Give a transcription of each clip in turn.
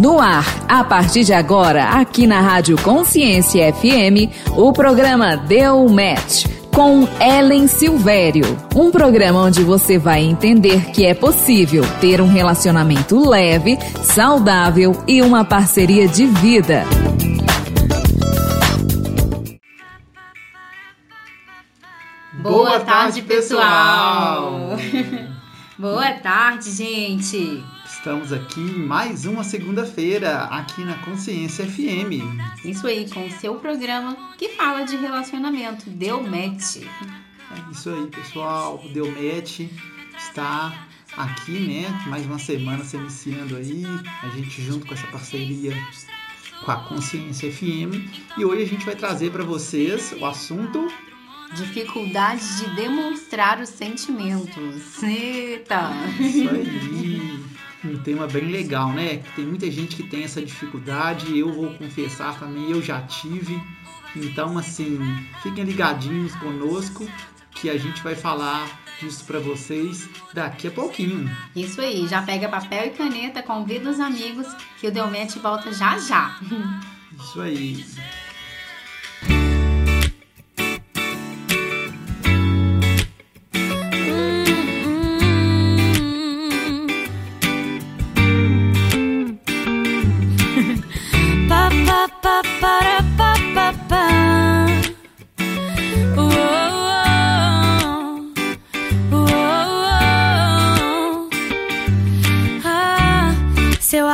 No ar, a partir de agora, aqui na Rádio Consciência FM, o programa Deu Match com Ellen Silvério. Um programa onde você vai entender que é possível ter um relacionamento leve, saudável e uma parceria de vida. Boa tarde, pessoal! Boa tarde, gente! Estamos aqui em mais uma segunda-feira, aqui na Consciência FM. Isso aí, com o seu programa que fala de relacionamento, Deu Match. É isso aí, pessoal, Deu Match está aqui, né? Mais uma semana se iniciando aí, a gente junto com essa parceria com a Consciência FM. E hoje a gente vai trazer para vocês o assunto Dificuldade de demonstrar os sentimentos. Eita! Isso aí! Um tema bem legal, né? Tem muita gente que tem essa dificuldade. Eu vou confessar também, eu já tive. Então, assim, fiquem ligadinhos conosco que a gente vai falar disso para vocês daqui a pouquinho. Isso aí, já pega papel e caneta, convida os amigos que o Delmente volta já já. Isso aí.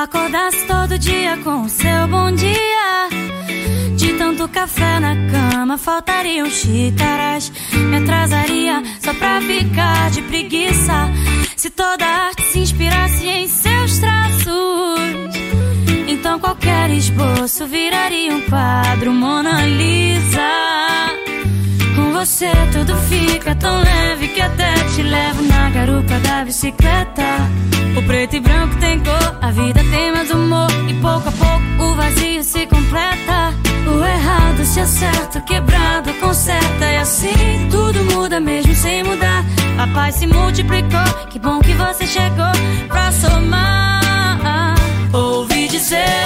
Acordasse todo dia com seu bom dia. De tanto café na cama, faltariam xícaras. Me atrasaria só pra ficar de preguiça. Se toda arte se inspirasse em seus traços, então qualquer esboço viraria um quadro Mona Lisa você tudo fica tão leve que até te levo na garupa da bicicleta. O preto e branco tem cor, a vida tem mais humor. E pouco a pouco o vazio se completa. O errado se acerta, o quebrado conserta. E assim tudo muda mesmo sem mudar. A paz se multiplicou, que bom que você chegou pra somar. Ouvi dizer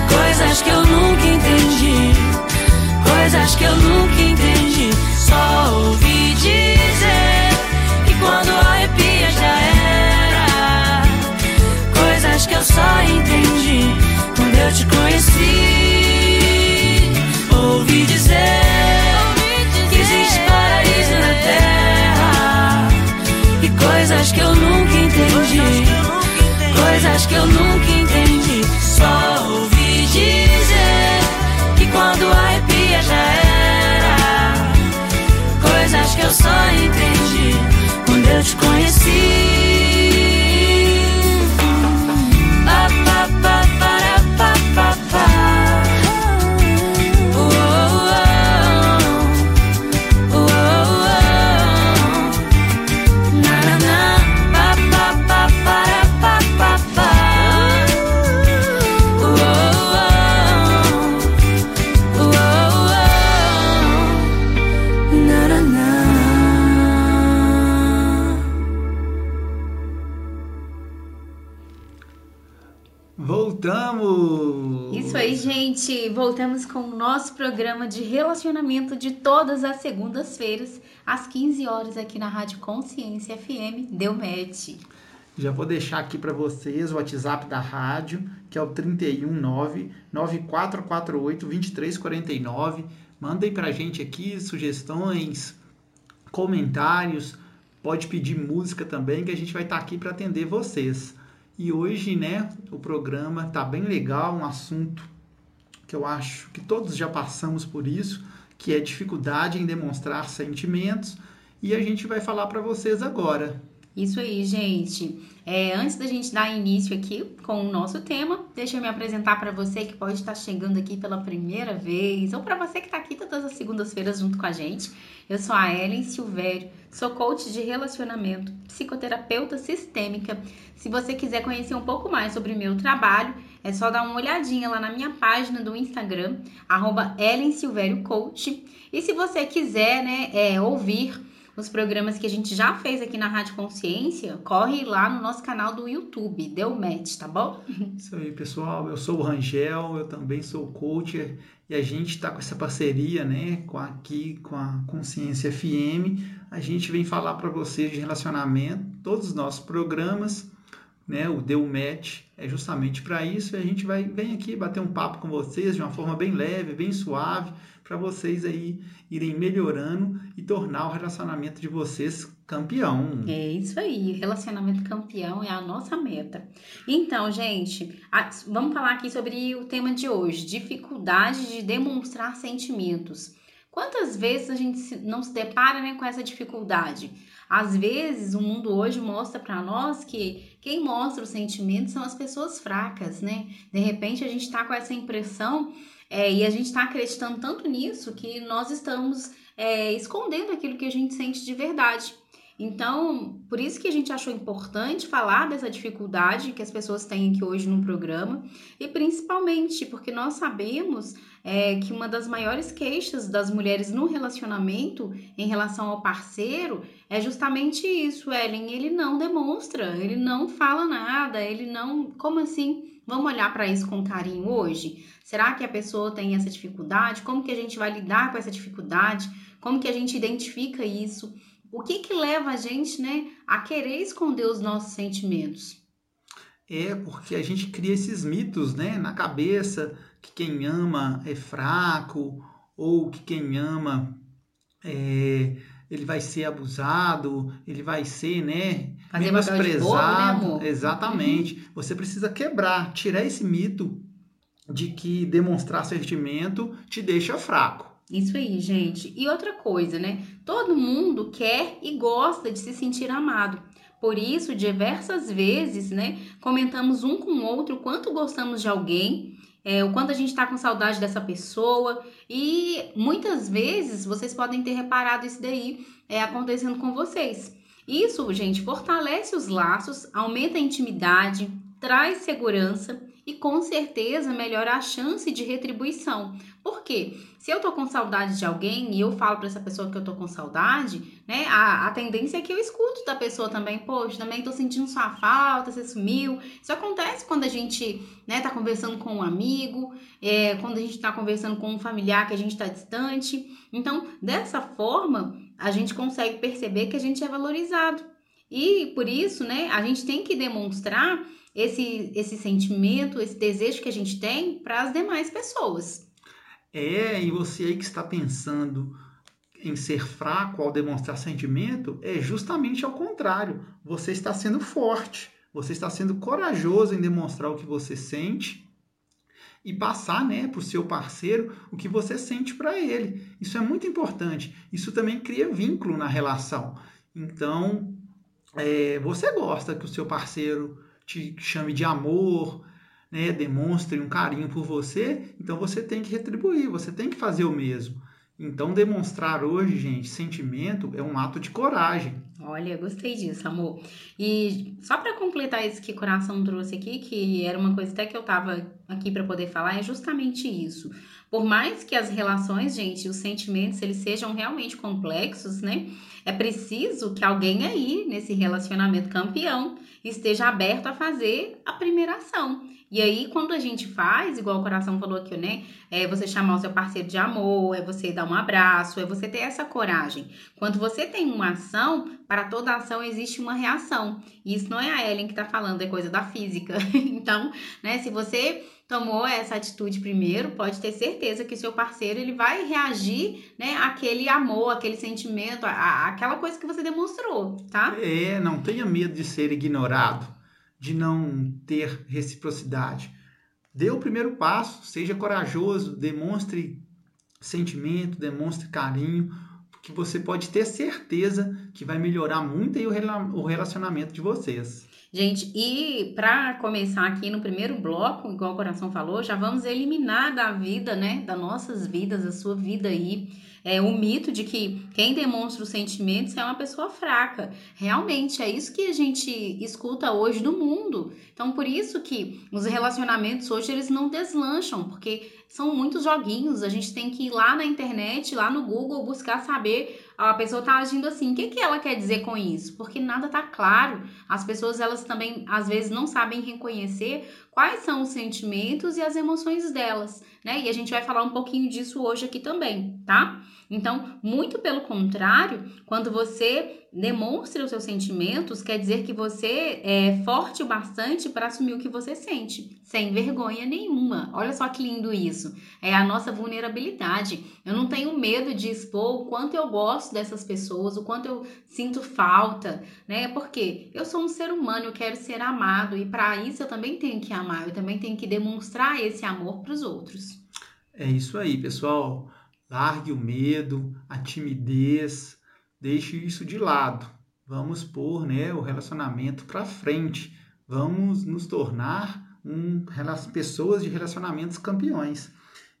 coisas que eu nunca entendi, coisas que eu nunca entendi. Só ouvi dizer que quando arrepia já era, coisas que eu só entendi quando eu te conheci. Ouvi dizer coisas que eu nunca entendi, coisas que eu nunca entendi. Só eu só entendi quando eu te conheci. Com o nosso programa de relacionamento de todas as segundas-feiras, às 15 horas, aqui na Rádio Consciência FM, deu match. Já vou deixar aqui para vocês o WhatsApp da rádio, que é o 319 9448 2349. Mandem para a gente aqui sugestões, comentários, pode pedir música também, que a gente vai estar tá aqui para atender vocês. E hoje, né, o programa tá bem legal, um assunto que eu acho que todos já passamos por isso, que é dificuldade em demonstrar sentimentos, e a gente vai falar para vocês agora. Isso aí, gente. É, antes da gente dar início aqui com o nosso tema, deixa eu me apresentar para você que pode estar chegando aqui pela primeira vez, ou para você que está aqui todas as segundas-feiras junto com a gente. Eu sou a Ellen Silvério, sou coach de relacionamento, psicoterapeuta sistêmica. Se você quiser conhecer um pouco mais sobre o meu trabalho, é só dar uma olhadinha lá na minha página do Instagram, arroba Ellen Silvério Coach. E se você quiser né, é, ouvir os programas que a gente já fez aqui na Rádio Consciência, corre lá no nosso canal do YouTube, deu match, tá bom? Isso aí, pessoal. Eu sou o Rangel, eu também sou coach e a gente está com essa parceria, né, com aqui com a Consciência FM. A gente vem falar para vocês de relacionamento, todos os nossos programas, né, o Deu Match é justamente para isso. E a gente vai vem aqui bater um papo com vocês de uma forma bem leve, bem suave para vocês aí irem melhorando e tornar o relacionamento de vocês campeão. É isso aí, relacionamento campeão é a nossa meta. Então, gente, vamos falar aqui sobre o tema de hoje: dificuldade de demonstrar sentimentos. Quantas vezes a gente não se depara né, com essa dificuldade? Às vezes, o mundo hoje mostra para nós que quem mostra os sentimentos são as pessoas fracas, né? De repente, a gente está com essa impressão é, e a gente está acreditando tanto nisso que nós estamos é, escondendo aquilo que a gente sente de verdade. Então, por isso que a gente achou importante falar dessa dificuldade que as pessoas têm aqui hoje no programa, e principalmente porque nós sabemos é, que uma das maiores queixas das mulheres no relacionamento em relação ao parceiro é justamente isso, Ellen. Ele não demonstra, ele não fala nada, ele não. Como assim? Vamos olhar para isso com carinho hoje? Será que a pessoa tem essa dificuldade? Como que a gente vai lidar com essa dificuldade? Como que a gente identifica isso? O que que leva a gente, né, a querer esconder os nossos sentimentos? É porque a gente cria esses mitos, né, na cabeça que quem ama é fraco ou que quem ama é, ele vai ser abusado, ele vai ser, né, Fazer menosprezado. Bobo, né, Exatamente. Uhum. Você precisa quebrar, tirar esse mito de que demonstrar sentimento te deixa fraco. Isso aí, gente. E outra coisa, né? Todo mundo quer e gosta de se sentir amado. Por isso, diversas vezes, né, comentamos um com o outro quanto gostamos de alguém, é, o quanto a gente está com saudade dessa pessoa. E muitas vezes vocês podem ter reparado isso daí é, acontecendo com vocês. Isso, gente, fortalece os laços, aumenta a intimidade, traz segurança e com certeza melhora a chance de retribuição. Por quê? Se eu tô com saudade de alguém e eu falo para essa pessoa que eu tô com saudade, né? A, a tendência é que eu escuto da pessoa também, poxa, também tô sentindo sua falta, você sumiu. Isso acontece quando a gente, né, tá conversando com um amigo, é, quando a gente tá conversando com um familiar que a gente tá distante. Então, dessa forma, a gente consegue perceber que a gente é valorizado. E por isso, né, a gente tem que demonstrar esse, esse sentimento, esse desejo que a gente tem para as demais pessoas. É, e você aí que está pensando em ser fraco ao demonstrar sentimento, é justamente ao contrário. Você está sendo forte, você está sendo corajoso em demonstrar o que você sente e passar né, para o seu parceiro o que você sente para ele. Isso é muito importante. Isso também cria vínculo na relação. Então, é, você gosta que o seu parceiro te chame de amor, né, demonstre um carinho por você, então você tem que retribuir, você tem que fazer o mesmo. Então, demonstrar hoje, gente, sentimento é um ato de coragem. Olha, gostei disso, amor. E só para completar isso que o coração trouxe aqui, que era uma coisa até que eu tava aqui para poder falar, é justamente isso. Por mais que as relações, gente, os sentimentos, eles sejam realmente complexos, né? é preciso que alguém aí, nesse relacionamento campeão, esteja aberto a fazer a primeira ação. E aí, quando a gente faz, igual o coração falou aqui, né? É você chamar o seu parceiro de amor, é você dar um abraço, é você ter essa coragem. Quando você tem uma ação, para toda ação existe uma reação. E isso não é a Ellen que tá falando, é coisa da física. então, né, se você tomou essa atitude primeiro, pode ter certeza que seu parceiro ele vai reagir, né, àquele amor, aquele sentimento, aquela coisa que você demonstrou, tá? É, não tenha medo de ser ignorado de não ter reciprocidade. Dê o primeiro passo, seja corajoso, demonstre sentimento, demonstre carinho, que você pode ter certeza que vai melhorar muito o relacionamento de vocês. Gente, e para começar aqui no primeiro bloco, igual o coração falou, já vamos eliminar da vida, né, das nossas vidas, a sua vida aí, é, o mito de que quem demonstra os sentimentos é uma pessoa fraca. Realmente é isso que a gente escuta hoje no mundo. Então, por isso que os relacionamentos hoje eles não deslancham, porque são muitos joguinhos. A gente tem que ir lá na internet, lá no Google, buscar saber a pessoa tá agindo assim. O que, que ela quer dizer com isso? Porque nada tá claro. As pessoas, elas também, às vezes, não sabem reconhecer quais são os sentimentos e as emoções delas, né? E a gente vai falar um pouquinho disso hoje aqui também, tá? Então, muito pelo contrário, quando você demonstra os seus sentimentos, quer dizer que você é forte o bastante para assumir o que você sente, sem vergonha nenhuma. Olha só que lindo isso. É a nossa vulnerabilidade. Eu não tenho medo de expor o quanto eu gosto dessas pessoas, o quanto eu sinto falta, né? Porque eu sou um ser humano, eu quero ser amado e para isso eu também tenho que amar, eu também tenho que demonstrar esse amor para os outros. É isso aí, pessoal. Largue o medo, a timidez, deixe isso de lado. Vamos pôr né, o relacionamento para frente. Vamos nos tornar um, pessoas de relacionamentos campeões.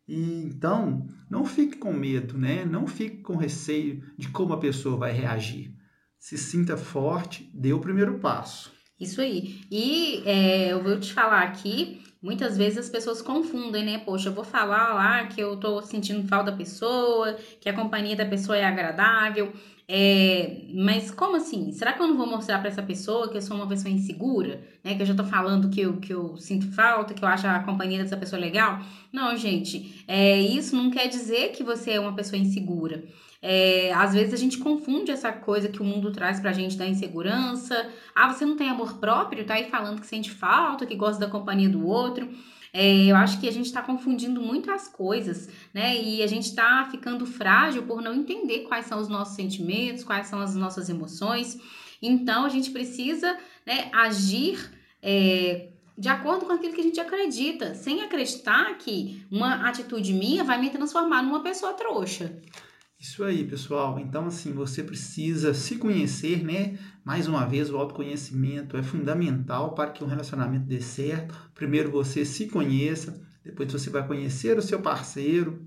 E, então, não fique com medo, né? não fique com receio de como a pessoa vai reagir. Se sinta forte, dê o primeiro passo. Isso aí. E é, eu vou te falar aqui Muitas vezes as pessoas confundem, né? Poxa, eu vou falar lá que eu tô sentindo falta da pessoa, que a companhia da pessoa é agradável. É, mas como assim? Será que eu não vou mostrar para essa pessoa que eu sou uma pessoa insegura? Né? Que eu já tô falando que eu, que eu sinto falta, que eu acho a companhia dessa pessoa legal? Não, gente, é, isso não quer dizer que você é uma pessoa insegura. É, às vezes a gente confunde essa coisa que o mundo traz pra gente da insegurança. Ah, você não tem amor próprio? Tá aí falando que sente falta, que gosta da companhia do outro. É, eu acho que a gente está confundindo muito as coisas, né? E a gente está ficando frágil por não entender quais são os nossos sentimentos, quais são as nossas emoções. Então a gente precisa né, agir é, de acordo com aquilo que a gente acredita, sem acreditar que uma atitude minha vai me transformar numa pessoa trouxa. Isso aí, pessoal. Então, assim, você precisa se conhecer, né? Mais uma vez, o autoconhecimento é fundamental para que um relacionamento dê certo. Primeiro você se conheça, depois você vai conhecer o seu parceiro.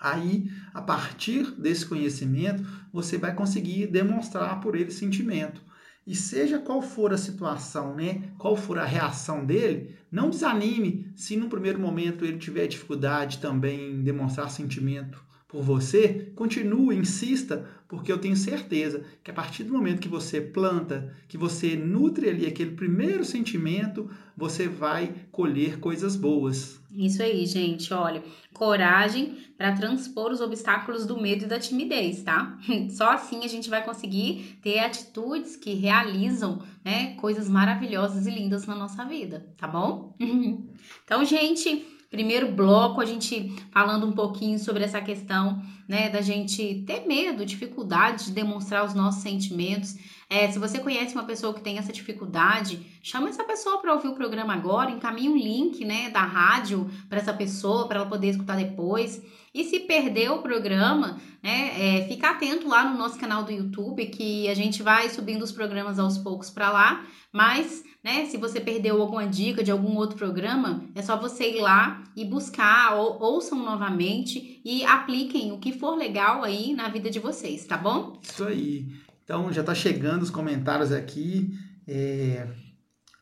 Aí, a partir desse conhecimento, você vai conseguir demonstrar por ele sentimento. E seja qual for a situação, né? Qual for a reação dele, não desanime se no primeiro momento ele tiver dificuldade também em demonstrar sentimento por você, continue, insista, porque eu tenho certeza que a partir do momento que você planta, que você nutre ali aquele primeiro sentimento, você vai colher coisas boas. Isso aí, gente. Olha, coragem para transpor os obstáculos do medo e da timidez, tá? Só assim a gente vai conseguir ter atitudes que realizam, né, coisas maravilhosas e lindas na nossa vida, tá bom? então, gente, primeiro bloco, a gente falando um pouquinho sobre essa questão, né, da gente ter medo, dificuldade de demonstrar os nossos sentimentos. É, se você conhece uma pessoa que tem essa dificuldade, chama essa pessoa para ouvir o programa agora, encaminhe um link, né, da rádio para essa pessoa, para ela poder escutar depois. E se perdeu o programa, né, é, fica atento lá no nosso canal do YouTube, que a gente vai subindo os programas aos poucos para lá, mas né? Se você perdeu alguma dica de algum outro programa, é só você ir lá e buscar, ou, ouçam novamente e apliquem o que for legal aí na vida de vocês, tá bom? Isso aí. Então já tá chegando os comentários aqui. É...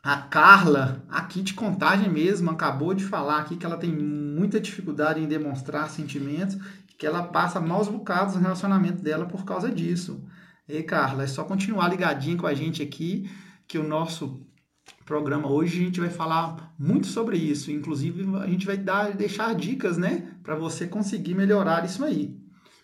A Carla, aqui de contagem mesmo, acabou de falar aqui que ela tem muita dificuldade em demonstrar sentimentos, que ela passa maus bocados no relacionamento dela por causa disso. E Carla, é só continuar ligadinho com a gente aqui, que o nosso programa hoje a gente vai falar muito sobre isso. Inclusive, a gente vai dar, deixar dicas, né, para você conseguir melhorar isso aí.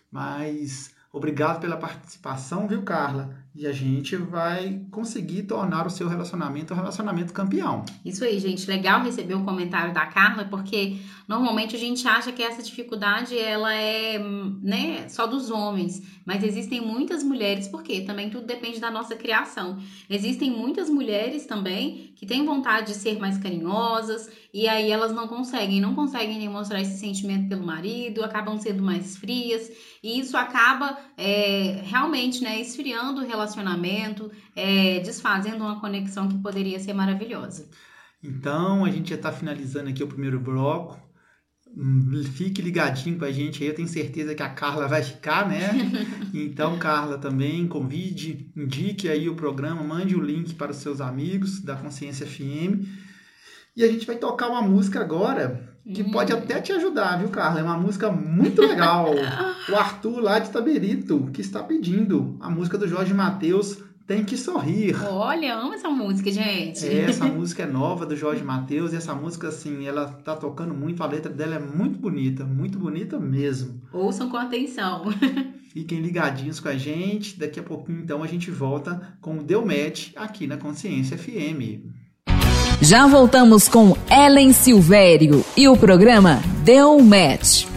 Mas obrigado pela participação, viu, Carla? E a gente vai conseguir tornar o seu relacionamento um relacionamento campeão. Isso aí, gente. Legal receber o comentário da Carla, porque normalmente a gente acha que essa dificuldade ela é né, só dos homens. Mas existem muitas mulheres, porque também tudo depende da nossa criação. Existem muitas mulheres também que têm vontade de ser mais carinhosas e aí elas não conseguem, não conseguem demonstrar esse sentimento pelo marido, acabam sendo mais frias. E isso acaba é, realmente né, esfriando o relacionamento, é, desfazendo uma conexão que poderia ser maravilhosa. Então, a gente já está finalizando aqui o primeiro bloco. Fique ligadinho com a gente aí, eu tenho certeza que a Carla vai ficar, né? Então, Carla, também convide, indique aí o programa, mande o link para os seus amigos da Consciência FM. E a gente vai tocar uma música agora que hum. pode até te ajudar, viu, Carla? É uma música muito legal. o Arthur lá de Taberito, que está pedindo a música do Jorge Mateus, Tem que Sorrir. Olha, amo essa música, gente. É, essa música é nova do Jorge Mateus e essa música, assim, ela tá tocando muito, a letra dela é muito bonita, muito bonita mesmo. Ouçam com atenção. Fiquem ligadinhos com a gente. Daqui a pouquinho, então, a gente volta com o Deu Match aqui na Consciência FM. Já voltamos com Ellen Silvério e o programa Deu Match.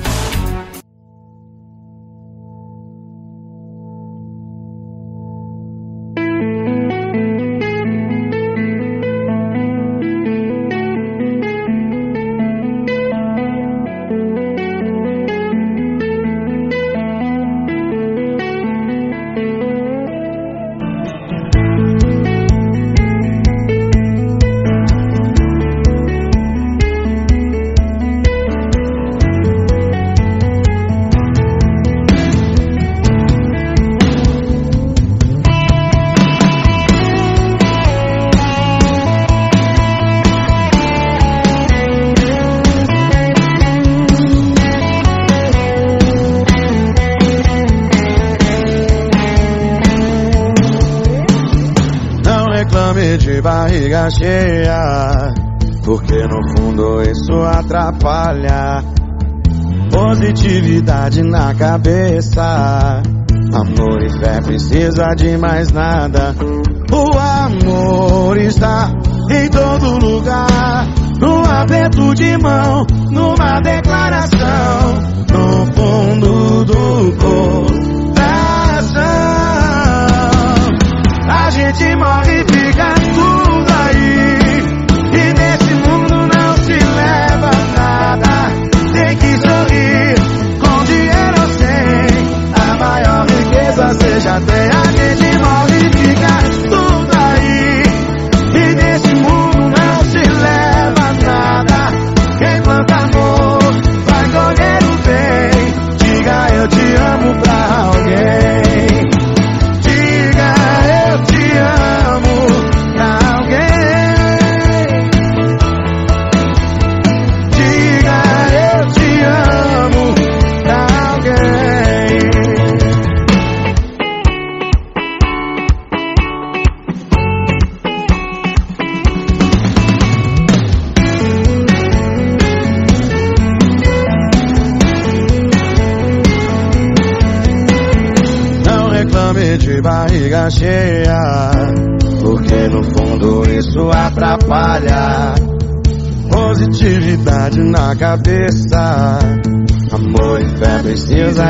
já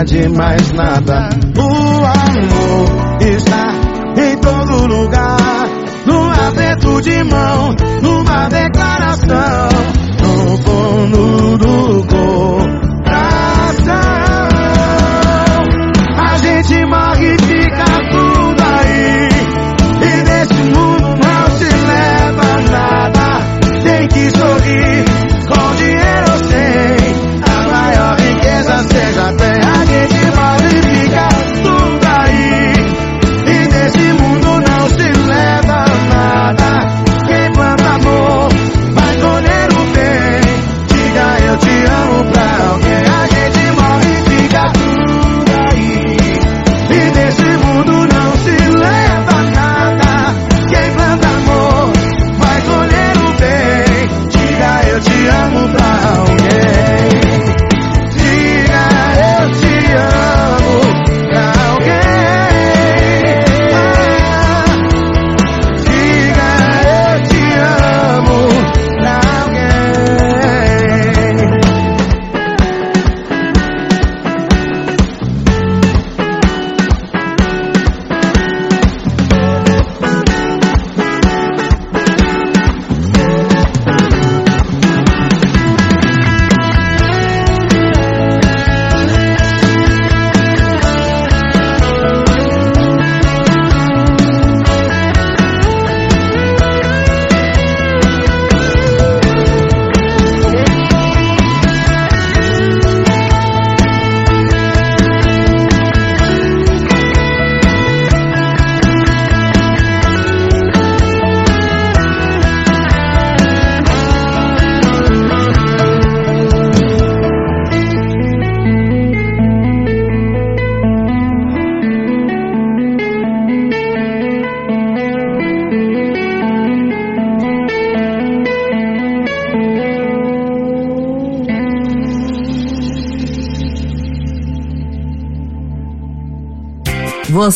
de mais nada.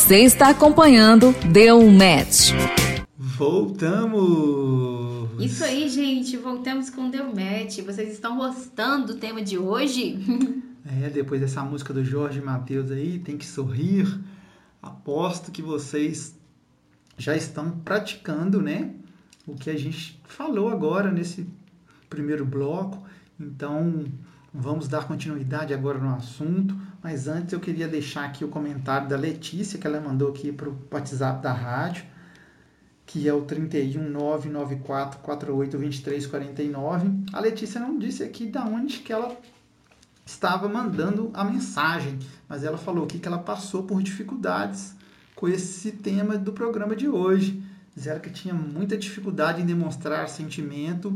Você está acompanhando Deu um Match. Voltamos! Isso aí, gente. Voltamos com Deu Match. Vocês estão gostando do tema de hoje? É, depois dessa música do Jorge Matheus aí, tem que sorrir. Aposto que vocês já estão praticando, né? O que a gente falou agora nesse primeiro bloco. Então, vamos dar continuidade agora no assunto. Mas antes eu queria deixar aqui o comentário da Letícia, que ela mandou aqui para o WhatsApp da rádio, que é o 31994482349. A Letícia não disse aqui da onde que ela estava mandando a mensagem, mas ela falou aqui que ela passou por dificuldades com esse tema do programa de hoje. Disseram que tinha muita dificuldade em demonstrar sentimento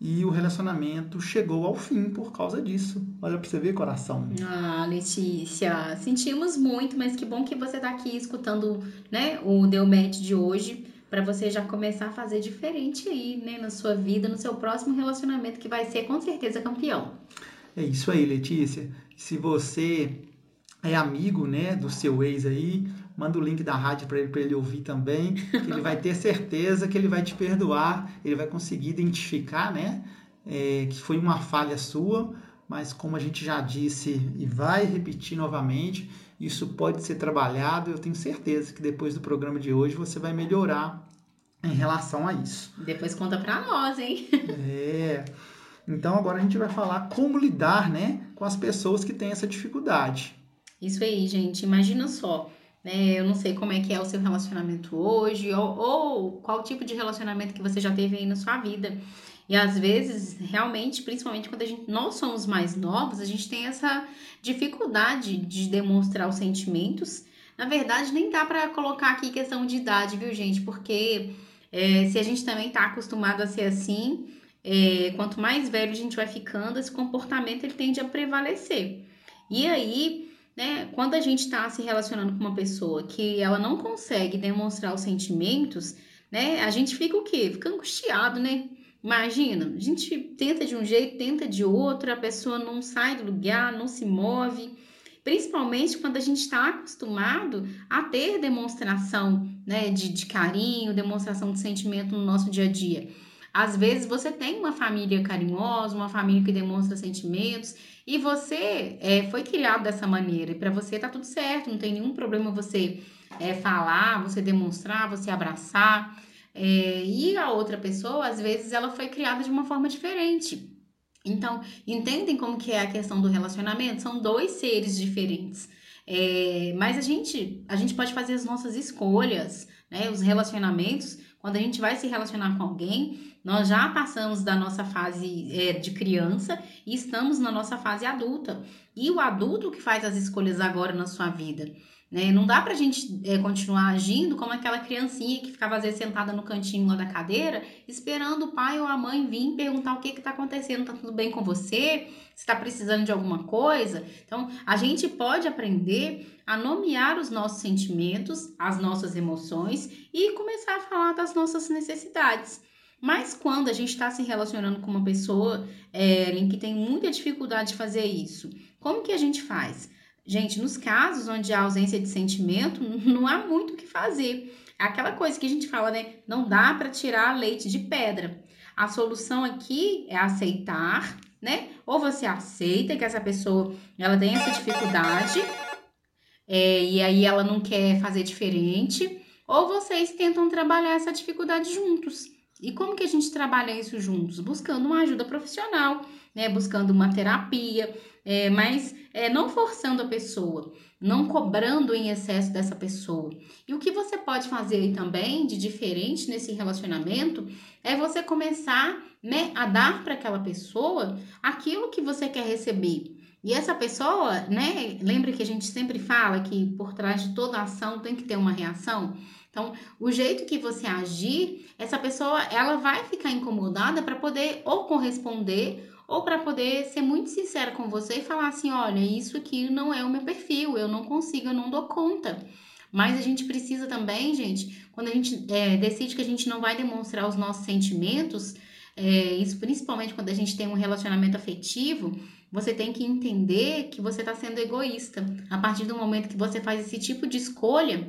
e o relacionamento chegou ao fim por causa disso. Olha pra você ver, coração. Ah, Letícia, sentimos muito, mas que bom que você tá aqui escutando, né, o Deu Match de hoje, para você já começar a fazer diferente aí, né, na sua vida, no seu próximo relacionamento que vai ser com certeza campeão. É isso aí, Letícia. Se você é amigo, né, do seu ex aí, manda o link da rádio para ele, para ele ouvir também, que ele vai ter certeza que ele vai te perdoar, ele vai conseguir identificar, né, é, que foi uma falha sua, mas como a gente já disse e vai repetir novamente, isso pode ser trabalhado. Eu tenho certeza que depois do programa de hoje você vai melhorar em relação a isso. Depois conta para nós, hein? É. Então agora a gente vai falar como lidar, né, com as pessoas que têm essa dificuldade. Isso aí, gente. Imagina só. Né? Eu não sei como é que é o seu relacionamento hoje, ou, ou qual tipo de relacionamento que você já teve aí na sua vida. E às vezes, realmente, principalmente quando a gente, nós somos mais novos, a gente tem essa dificuldade de demonstrar os sentimentos. Na verdade, nem dá para colocar aqui questão de idade, viu, gente? Porque é, se a gente também tá acostumado a ser assim, é, quanto mais velho a gente vai ficando, esse comportamento ele tende a prevalecer. E aí, né, quando a gente está se relacionando com uma pessoa que ela não consegue demonstrar os sentimentos, né, a gente fica o quê? Fica angustiado, né? Imagina, a gente tenta de um jeito, tenta de outro, a pessoa não sai do lugar, não se move. Principalmente quando a gente está acostumado a ter demonstração né, de, de carinho, demonstração de sentimento no nosso dia a dia. Às vezes você tem uma família carinhosa, uma família que demonstra sentimentos e você é, foi criado dessa maneira e para você tá tudo certo, não tem nenhum problema você é, falar, você demonstrar, você abraçar. É, e a outra pessoa, às vezes, ela foi criada de uma forma diferente. Então, entendem como que é a questão do relacionamento? São dois seres diferentes. É, mas a gente, a gente pode fazer as nossas escolhas, né? Os relacionamentos, quando a gente vai se relacionar com alguém, nós já passamos da nossa fase é, de criança e estamos na nossa fase adulta. E o adulto que faz as escolhas agora na sua vida. Né? Não dá pra gente é, continuar agindo como aquela criancinha que ficava às vezes sentada no cantinho lá da cadeira, esperando o pai ou a mãe vir perguntar o que que tá acontecendo, tá tudo bem com você? Se tá precisando de alguma coisa? Então, a gente pode aprender a nomear os nossos sentimentos, as nossas emoções e começar a falar das nossas necessidades. Mas quando a gente está se relacionando com uma pessoa é, em que tem muita dificuldade de fazer isso, como que a gente faz? Gente, nos casos onde há ausência de sentimento, não há muito o que fazer. É aquela coisa que a gente fala, né? Não dá para tirar leite de pedra. A solução aqui é aceitar, né? Ou você aceita que essa pessoa ela tem essa dificuldade é, e aí ela não quer fazer diferente, ou vocês tentam trabalhar essa dificuldade juntos. E como que a gente trabalha isso juntos? Buscando uma ajuda profissional, né? Buscando uma terapia, é, mas é, não forçando a pessoa, não cobrando em excesso dessa pessoa. E o que você pode fazer também de diferente nesse relacionamento é você começar né, a dar para aquela pessoa aquilo que você quer receber. E essa pessoa, né? Lembra que a gente sempre fala que por trás de toda ação tem que ter uma reação? Então, o jeito que você agir, essa pessoa ela vai ficar incomodada para poder ou corresponder ou para poder ser muito sincera com você e falar assim, olha, isso aqui não é o meu perfil, eu não consigo, eu não dou conta. Mas a gente precisa também, gente, quando a gente é, decide que a gente não vai demonstrar os nossos sentimentos, é, isso principalmente quando a gente tem um relacionamento afetivo, você tem que entender que você está sendo egoísta. A partir do momento que você faz esse tipo de escolha,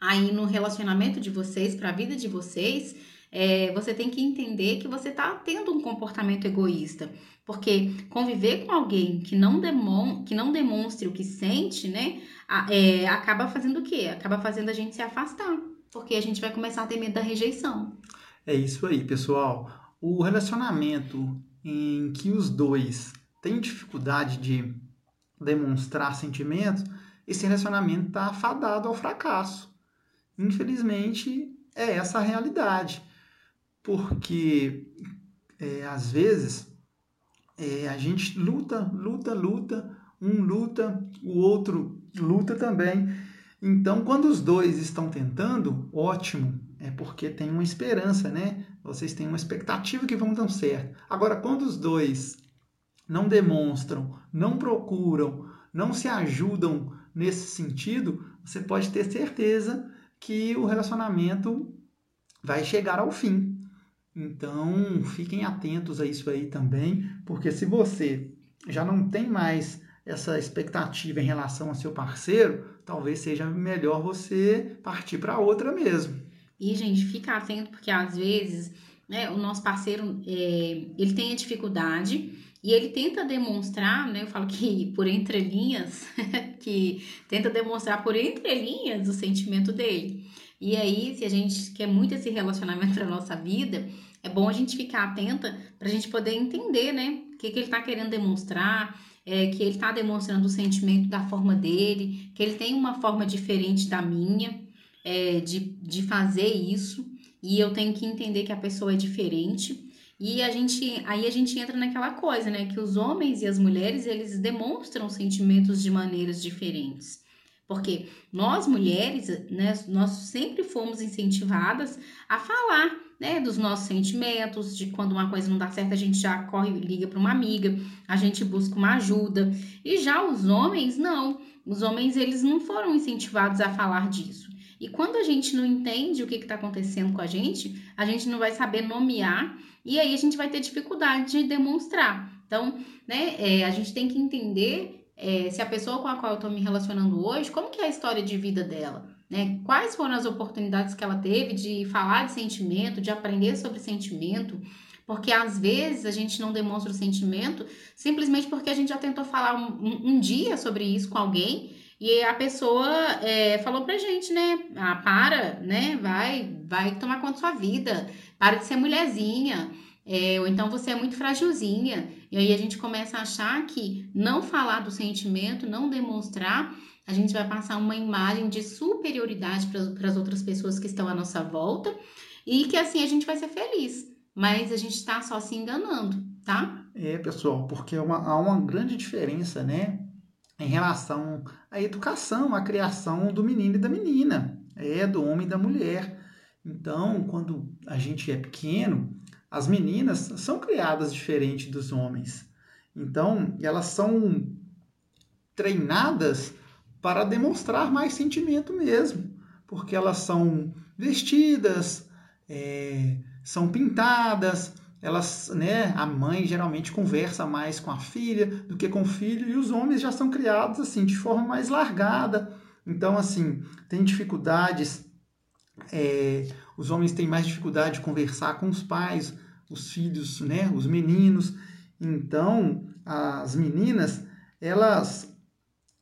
aí no relacionamento de vocês, para a vida de vocês, é, você tem que entender que você está tendo um comportamento egoísta. Porque conviver com alguém que não, demon, que não demonstre o que sente, né, é, acaba fazendo o quê? Acaba fazendo a gente se afastar. Porque a gente vai começar a ter medo da rejeição. É isso aí, pessoal. O relacionamento em que os dois têm dificuldade de demonstrar sentimentos, esse relacionamento está afadado ao fracasso. Infelizmente, é essa a realidade porque é, às vezes é, a gente luta, luta, luta, um luta, o outro luta também. Então, quando os dois estão tentando, ótimo, é porque tem uma esperança, né? Vocês têm uma expectativa que vão dar certo. Agora, quando os dois não demonstram, não procuram, não se ajudam nesse sentido, você pode ter certeza que o relacionamento vai chegar ao fim. Então, fiquem atentos a isso aí também, porque se você já não tem mais essa expectativa em relação ao seu parceiro, talvez seja melhor você partir para outra mesmo. E, gente, fica atento, porque às vezes né, o nosso parceiro é, ele tem a dificuldade e ele tenta demonstrar, né? Eu falo que por entrelinhas, que tenta demonstrar por entrelinhas o sentimento dele. E aí, se a gente quer muito esse relacionamento para nossa vida, é bom a gente ficar atenta para a gente poder entender, né? O que, que ele está querendo demonstrar, é, que ele está demonstrando o sentimento da forma dele, que ele tem uma forma diferente da minha é, de, de fazer isso, e eu tenho que entender que a pessoa é diferente. E a gente, aí a gente entra naquela coisa, né? Que os homens e as mulheres, eles demonstram sentimentos de maneiras diferentes. Porque nós mulheres, né, nós sempre fomos incentivadas a falar, né, dos nossos sentimentos, de quando uma coisa não dá certo, a gente já corre liga para uma amiga, a gente busca uma ajuda. E já os homens, não. Os homens, eles não foram incentivados a falar disso. E quando a gente não entende o que está acontecendo com a gente, a gente não vai saber nomear e aí a gente vai ter dificuldade de demonstrar. Então, né, é, a gente tem que entender é, se a pessoa com a qual eu estou me relacionando hoje, como que é a história de vida dela? Né? Quais foram as oportunidades que ela teve de falar de sentimento, de aprender sobre sentimento? Porque às vezes a gente não demonstra o sentimento simplesmente porque a gente já tentou falar um, um, um dia sobre isso com alguém e a pessoa é, falou pra gente, né? Ah, para, né? Vai, vai tomar conta da sua vida, para de ser mulherzinha. É, ou então você é muito frágilzinha. E aí a gente começa a achar que não falar do sentimento, não demonstrar, a gente vai passar uma imagem de superioridade para as outras pessoas que estão à nossa volta e que assim a gente vai ser feliz. Mas a gente está só se enganando, tá? É, pessoal, porque uma, há uma grande diferença, né? Em relação à educação, à criação do menino e da menina, é do homem e da mulher. Então, quando a gente é pequeno, as meninas são criadas diferente dos homens. Então, elas são treinadas para demonstrar mais sentimento mesmo, porque elas são vestidas, é, são pintadas, elas, né, a mãe geralmente conversa mais com a filha do que com o filho e os homens já são criados assim de forma mais largada. Então, assim, tem dificuldades é, os homens têm mais dificuldade de conversar com os pais, os filhos, né, os meninos. Então, as meninas, elas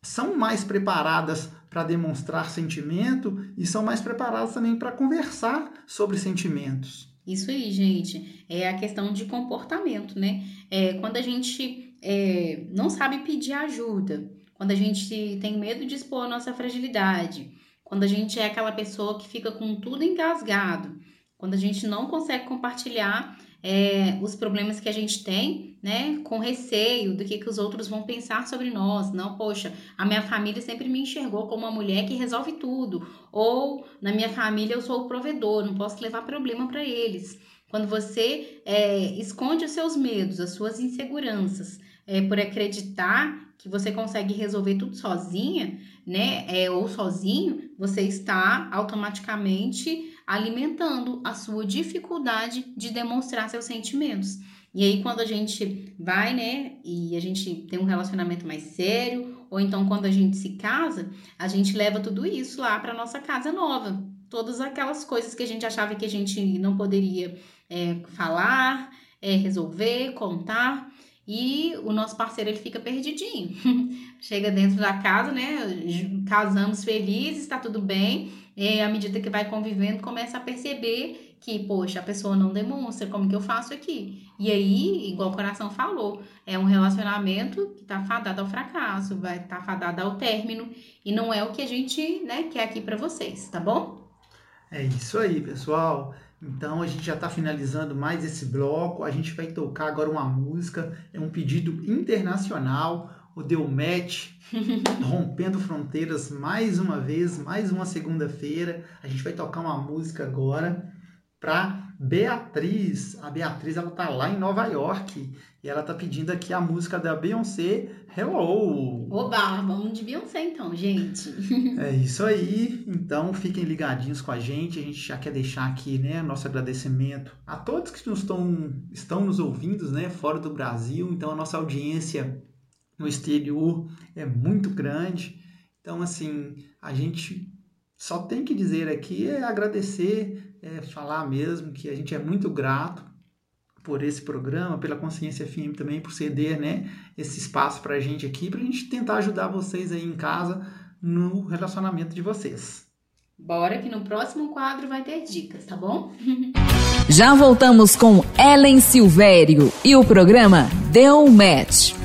são mais preparadas para demonstrar sentimento e são mais preparadas também para conversar sobre sentimentos. Isso aí, gente. É a questão de comportamento, né? É, quando a gente é, não sabe pedir ajuda, quando a gente tem medo de expor a nossa fragilidade, quando a gente é aquela pessoa que fica com tudo engasgado, quando a gente não consegue compartilhar é, os problemas que a gente tem, né, com receio do que, que os outros vão pensar sobre nós. Não, poxa, a minha família sempre me enxergou como uma mulher que resolve tudo, ou na minha família eu sou o provedor, não posso levar problema para eles. Quando você é, esconde os seus medos, as suas inseguranças, é, por acreditar que você consegue resolver tudo sozinha, né, é, ou sozinho, você está automaticamente alimentando a sua dificuldade de demonstrar seus sentimentos. E aí, quando a gente vai, né, e a gente tem um relacionamento mais sério, ou então quando a gente se casa, a gente leva tudo isso lá para nossa casa nova. Todas aquelas coisas que a gente achava que a gente não poderia é, falar, é, resolver, contar. E o nosso parceiro ele fica perdidinho. Chega dentro da casa, né? Casamos felizes, tá tudo bem. E à medida que vai convivendo, começa a perceber que, poxa, a pessoa não demonstra, como que eu faço aqui? E aí, igual o coração falou, é um relacionamento que tá fadado ao fracasso, vai estar tá fadado ao término, e não é o que a gente, né, quer aqui para vocês, tá bom? É isso aí, pessoal. Então a gente já está finalizando mais esse bloco. A gente vai tocar agora uma música, é um pedido internacional. O Deu Match, rompendo fronteiras mais uma vez, mais uma segunda-feira. A gente vai tocar uma música agora para Beatriz. A Beatriz ela tá lá em Nova York e ela tá pedindo aqui a música da Beyoncé, Hello. Oba, vamos de Beyoncé então, gente. é isso aí. Então fiquem ligadinhos com a gente. A gente já quer deixar aqui, né, nosso agradecimento a todos que nos estão, estão nos ouvindo, né, fora do Brasil. Então a nossa audiência no exterior é muito grande. Então assim, a gente só tem que dizer aqui é agradecer, é falar mesmo que a gente é muito grato por esse programa, pela Consciência FM também, por ceder né, esse espaço para a gente aqui, para a gente tentar ajudar vocês aí em casa no relacionamento de vocês. Bora que no próximo quadro vai ter dicas, tá bom? Já voltamos com Ellen Silvério e o programa Deu Match.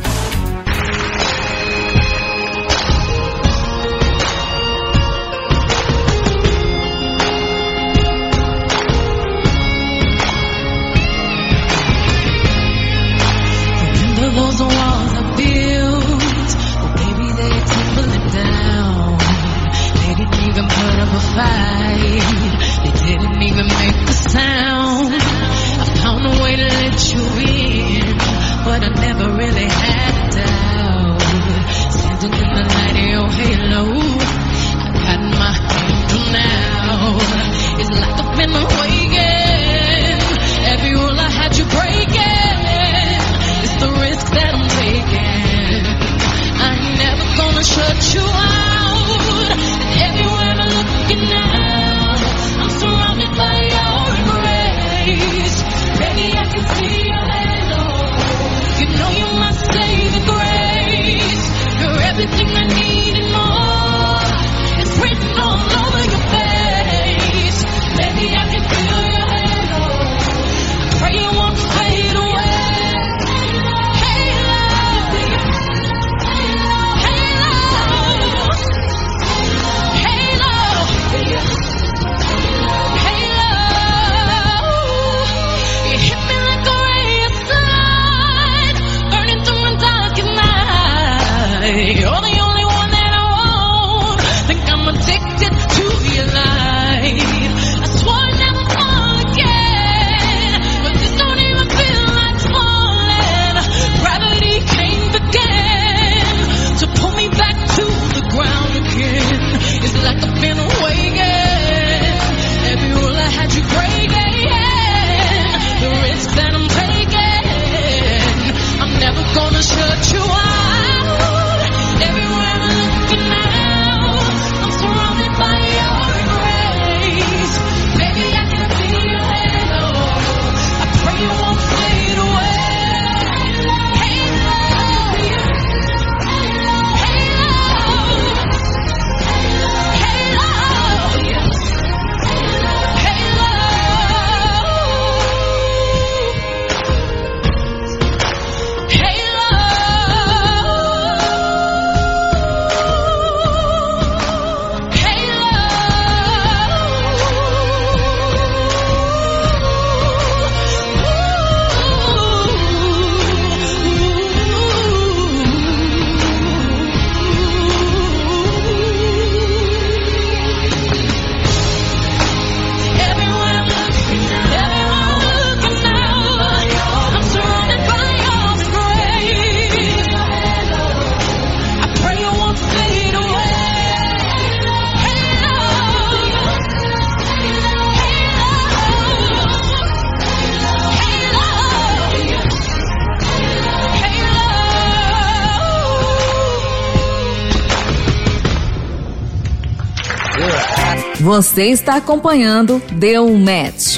Você está acompanhando Deu um Match.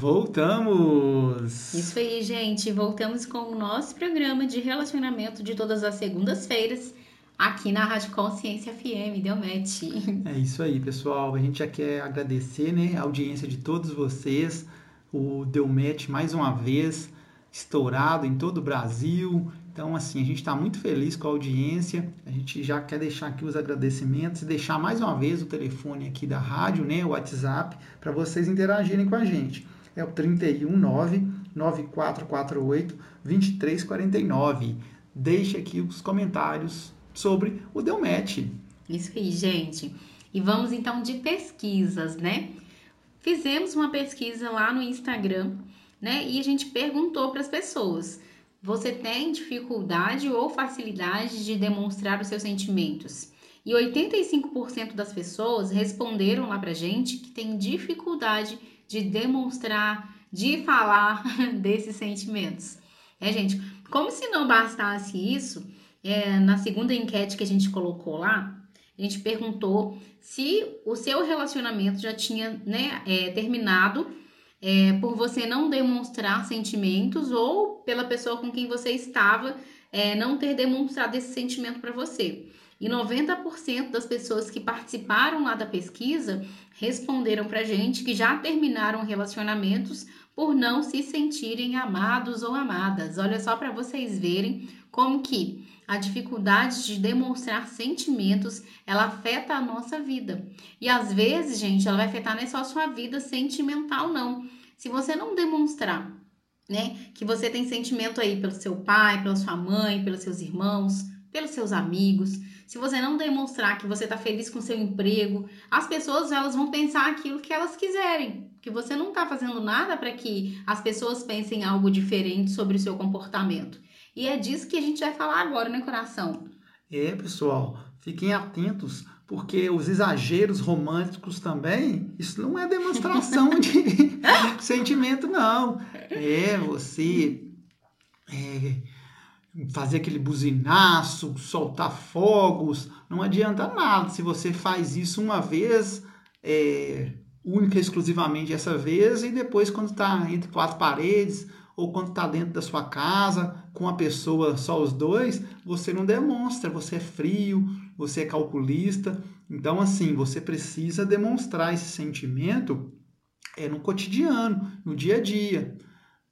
Voltamos! Isso aí, gente. Voltamos com o nosso programa de relacionamento de todas as segundas-feiras aqui na Rádio Consciência FM. Deu match. É isso aí, pessoal. A gente já quer agradecer né, a audiência de todos vocês. O Deu Match mais uma vez estourado em todo o Brasil. Então, assim, a gente está muito feliz com a audiência. A gente já quer deixar aqui os agradecimentos e deixar mais uma vez o telefone aqui da rádio, né, o WhatsApp, para vocês interagirem com a gente. É o 319 9448 2349. Deixe aqui os comentários sobre o Delmet. Isso aí, gente. E vamos então de pesquisas, né? Fizemos uma pesquisa lá no Instagram, né? E a gente perguntou para as pessoas você tem dificuldade ou facilidade de demonstrar os seus sentimentos? E 85% das pessoas responderam lá pra gente que tem dificuldade de demonstrar, de falar desses sentimentos. É, gente, como se não bastasse isso, é, na segunda enquete que a gente colocou lá, a gente perguntou se o seu relacionamento já tinha né, é, terminado é, por você não demonstrar sentimentos ou pela pessoa com quem você estava é, não ter demonstrado esse sentimento para você. E 90% das pessoas que participaram lá da pesquisa responderam para gente que já terminaram relacionamentos por não se sentirem amados ou amadas. Olha só para vocês verem como que a dificuldade de demonstrar sentimentos, ela afeta a nossa vida. E às vezes, gente, ela vai afetar não é só a sua vida sentimental, não. Se você não demonstrar, né, que você tem sentimento aí pelo seu pai, pela sua mãe, pelos seus irmãos, pelos seus amigos, se você não demonstrar que você está feliz com seu emprego, as pessoas elas vão pensar aquilo que elas quiserem, que você não está fazendo nada para que as pessoas pensem algo diferente sobre o seu comportamento. E é disso que a gente vai falar agora, né, coração? É, pessoal, fiquem atentos, porque os exageros românticos também, isso não é demonstração de sentimento, não. É você é, fazer aquele buzinaço, soltar fogos, não adianta nada. Se você faz isso uma vez, é, única exclusivamente essa vez, e depois, quando está entre quatro paredes ou quando está dentro da sua casa, com a pessoa só os dois, você não demonstra, você é frio, você é calculista. Então, assim, você precisa demonstrar esse sentimento é no cotidiano, no dia a dia.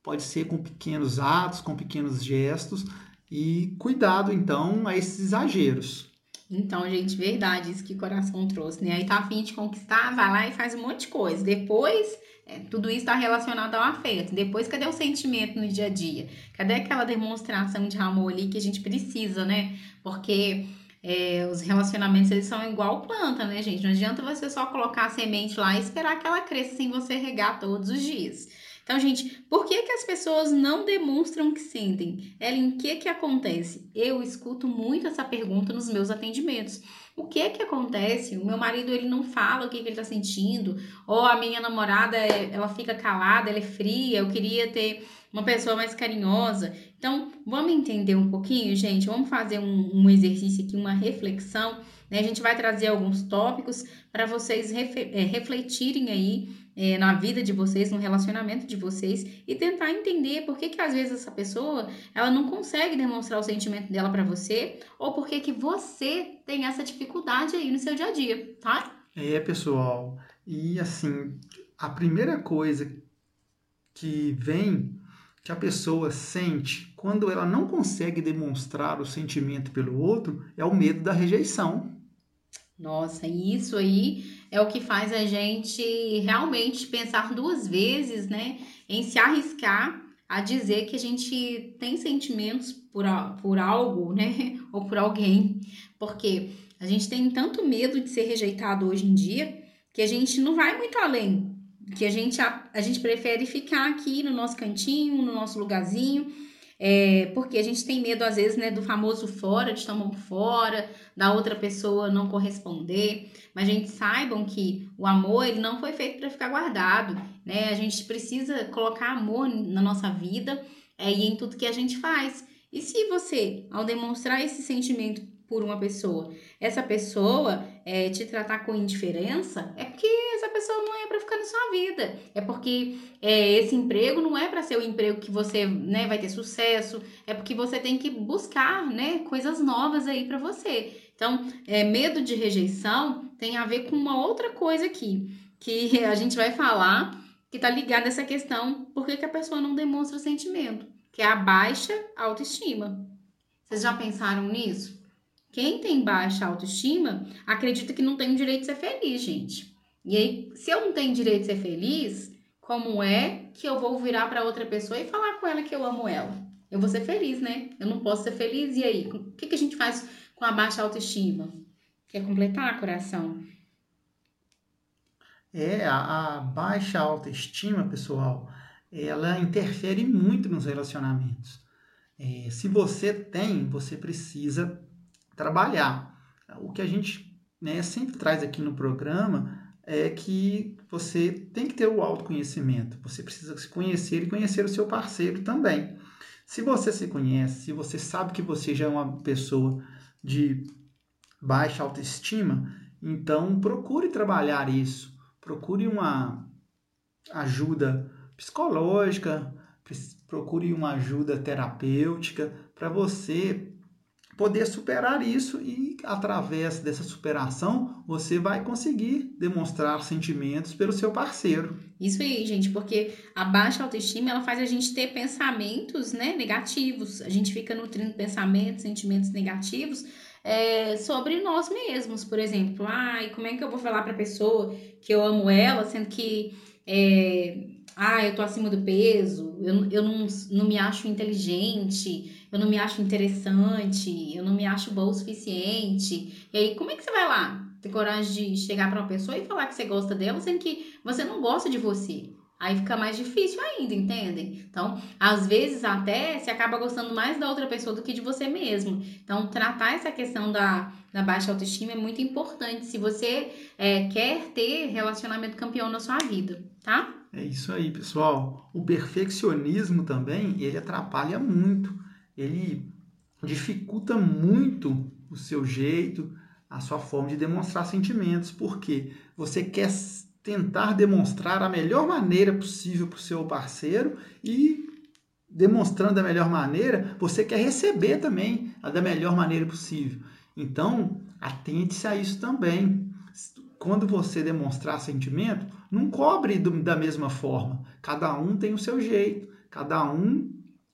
Pode ser com pequenos atos, com pequenos gestos e cuidado então a esses exageros. Então, gente, verdade, isso que o coração trouxe, né? Aí tá afim de conquistar, vai lá e faz um monte de coisa. Depois é, tudo isso está relacionado ao afeto. Depois, cadê o sentimento no dia a dia? Cadê aquela demonstração de amor ali que a gente precisa, né? Porque é, os relacionamentos eles são igual planta, né, gente? Não adianta você só colocar a semente lá e esperar que ela cresça sem você regar todos os dias. Então, gente, por que, que as pessoas não demonstram que sentem? Ellen, o que que acontece? Eu escuto muito essa pergunta nos meus atendimentos. O que que acontece? O meu marido ele não fala o que, que ele tá sentindo, ou a minha namorada ela fica calada, ela é fria. Eu queria ter uma pessoa mais carinhosa. Então, vamos entender um pouquinho, gente. Vamos fazer um, um exercício aqui, uma reflexão. Né? A gente vai trazer alguns tópicos para vocês é, refletirem aí é, na vida de vocês, no relacionamento de vocês e tentar entender por que, que às vezes essa pessoa ela não consegue demonstrar o sentimento dela para você ou por que, que você tem essa dificuldade aí no seu dia a dia, tá? É, pessoal. E assim, a primeira coisa que vem que a pessoa sente quando ela não consegue demonstrar o sentimento pelo outro é o medo da rejeição. Nossa, isso aí é o que faz a gente realmente pensar duas vezes, né, em se arriscar a dizer que a gente tem sentimentos por, por algo, né, ou por alguém, porque a gente tem tanto medo de ser rejeitado hoje em dia que a gente não vai muito além, que a gente, a, a gente prefere ficar aqui no nosso cantinho, no nosso lugarzinho, é, porque a gente tem medo, às vezes, né, do famoso fora, de tomar fora, da outra pessoa não corresponder. Mas a gente saibam que o amor ele não foi feito para ficar guardado, né? A gente precisa colocar amor na nossa vida é, e em tudo que a gente faz. E se você, ao demonstrar esse sentimento por uma pessoa, essa pessoa é, te tratar com indiferença, é porque essa pessoa não é para ficar na sua vida. É porque é, esse emprego não é para ser o emprego que você né, vai ter sucesso. É porque você tem que buscar né, coisas novas aí para você. Então, é, medo de rejeição tem a ver com uma outra coisa aqui, que a gente vai falar que está ligada a essa questão, por que, que a pessoa não demonstra sentimento, que é a baixa autoestima. Vocês já pensaram nisso? Quem tem baixa autoestima acredita que não tem o direito de ser feliz, gente. E aí, se eu não tenho direito de ser feliz, como é que eu vou virar para outra pessoa e falar com ela que eu amo ela? Eu vou ser feliz, né? Eu não posso ser feliz. E aí, o que, que a gente faz com a baixa autoestima? Quer completar, coração? É, a, a baixa autoestima, pessoal, ela interfere muito nos relacionamentos. É, se você tem, você precisa trabalhar. O que a gente né, sempre traz aqui no programa é que você tem que ter o autoconhecimento. Você precisa se conhecer e conhecer o seu parceiro também. Se você se conhece, se você sabe que você já é uma pessoa de baixa autoestima, então procure trabalhar isso. Procure uma ajuda psicológica, procure uma ajuda terapêutica para você poder superar isso e através dessa superação você vai conseguir demonstrar sentimentos pelo seu parceiro. Isso aí, gente, porque a baixa autoestima ela faz a gente ter pensamentos, né, negativos. A gente fica nutrindo pensamentos, sentimentos negativos é, sobre nós mesmos, por exemplo. Ai, como é que eu vou falar para pessoa que eu amo ela, sendo que é, eu tô acima do peso, eu, eu não, não me acho inteligente, eu não me acho interessante, eu não me acho boa o suficiente. E aí, como é que você vai lá ter coragem de chegar para uma pessoa e falar que você gosta dela, sendo que você não gosta de você? Aí fica mais difícil ainda, entendem? Então, às vezes até se acaba gostando mais da outra pessoa do que de você mesmo. Então, tratar essa questão da, da baixa autoestima é muito importante se você é, quer ter relacionamento campeão na sua vida, tá? É isso aí, pessoal. O perfeccionismo também, ele atrapalha muito. Ele dificulta muito o seu jeito, a sua forma de demonstrar sentimentos, porque você quer tentar demonstrar a melhor maneira possível para o seu parceiro e demonstrando da melhor maneira, você quer receber também a da melhor maneira possível. Então, atente-se a isso também. Quando você demonstrar sentimento, não cobre do, da mesma forma. Cada um tem o seu jeito, cada um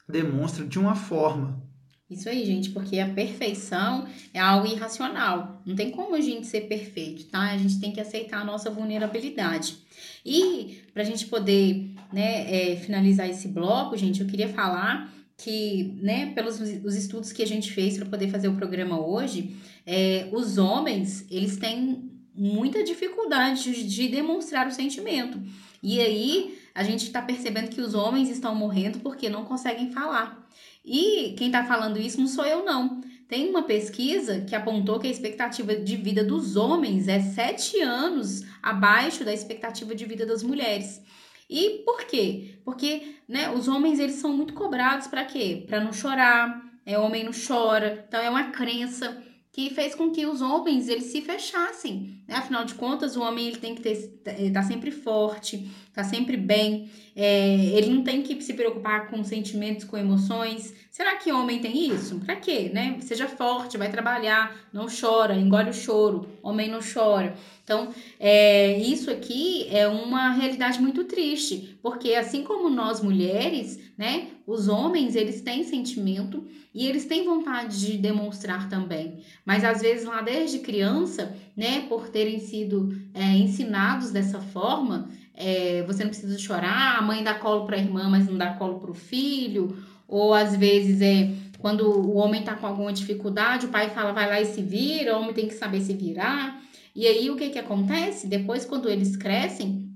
demonstra de uma forma. Isso aí, gente, porque a perfeição é algo irracional. Não tem como a gente ser perfeito, tá? A gente tem que aceitar a nossa vulnerabilidade. E para a gente poder né, é, finalizar esse bloco, gente, eu queria falar que, né, pelos os estudos que a gente fez para poder fazer o programa hoje, é, os homens, eles têm muita dificuldade de demonstrar o sentimento. E aí, a gente está percebendo que os homens estão morrendo porque não conseguem falar. E quem está falando isso não sou eu, não. Tem uma pesquisa que apontou que a expectativa de vida dos homens é sete anos abaixo da expectativa de vida das mulheres. E por quê? Porque né, os homens eles são muito cobrados para quê? Para não chorar. É homem não chora. Então é uma crença que fez com que os homens eles se fechassem. Né? Afinal de contas, o homem ele tem que estar tá sempre forte, tá sempre bem. É, ele não tem que se preocupar com sentimentos, com emoções. Será que homem tem isso? Para quê, né? Seja forte, vai trabalhar, não chora, engole o choro. Homem não chora. Então, é, isso aqui é uma realidade muito triste, porque assim como nós mulheres, né, os homens eles têm sentimento e eles têm vontade de demonstrar também, mas às vezes lá desde criança, né, por terem sido é, ensinados dessa forma, é, você não precisa chorar, a mãe dá colo para a irmã, mas não dá colo para o filho, ou às vezes é quando o homem está com alguma dificuldade, o pai fala vai lá e se vira, o homem tem que saber se virar. E aí o que que acontece? Depois, quando eles crescem,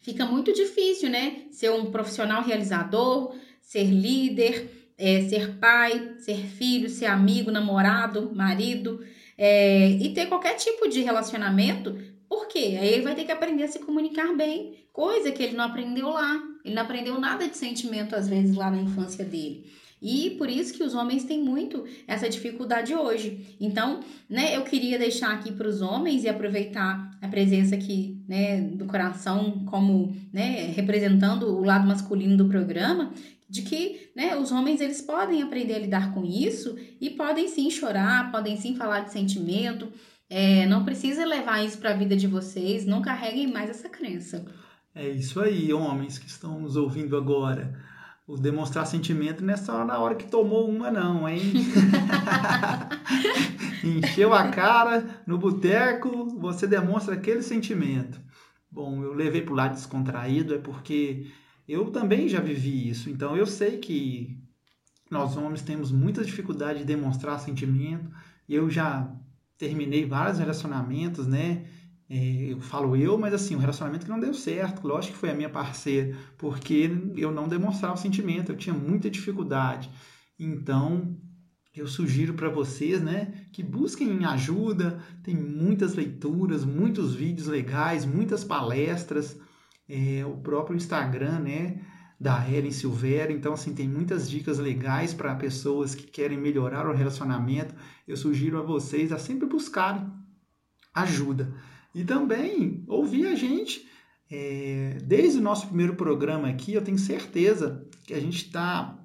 fica muito difícil, né? Ser um profissional realizador, ser líder, é, ser pai, ser filho, ser amigo, namorado, marido, é, e ter qualquer tipo de relacionamento. Por quê? Aí ele vai ter que aprender a se comunicar bem, coisa que ele não aprendeu lá. Ele não aprendeu nada de sentimento, às vezes, lá na infância dele. E por isso que os homens têm muito essa dificuldade hoje. Então, né, eu queria deixar aqui para os homens e aproveitar a presença aqui, né, do coração como, né, representando o lado masculino do programa, de que, né, os homens eles podem aprender a lidar com isso e podem sim chorar, podem sim falar de sentimento. É, não precisa levar isso para a vida de vocês, não carreguem mais essa crença. É isso aí, homens que estão nos ouvindo agora. O demonstrar sentimento não é só na hora que tomou uma, não, hein? Encheu a cara no boteco, você demonstra aquele sentimento. Bom, eu levei para o lado descontraído, é porque eu também já vivi isso. Então eu sei que nós homens temos muita dificuldade de demonstrar sentimento. Eu já terminei vários relacionamentos, né? É, eu falo eu, mas assim, um relacionamento que não deu certo, lógico que foi a minha parceira, porque eu não demonstrava sentimento, eu tinha muita dificuldade. Então, eu sugiro para vocês, né, que busquem ajuda, tem muitas leituras, muitos vídeos legais, muitas palestras, é, o próprio Instagram, né, da Helen Silveira, então assim, tem muitas dicas legais para pessoas que querem melhorar o relacionamento. Eu sugiro a vocês a sempre buscarem ajuda. E também ouvir a gente. É, desde o nosso primeiro programa aqui, eu tenho certeza que a gente está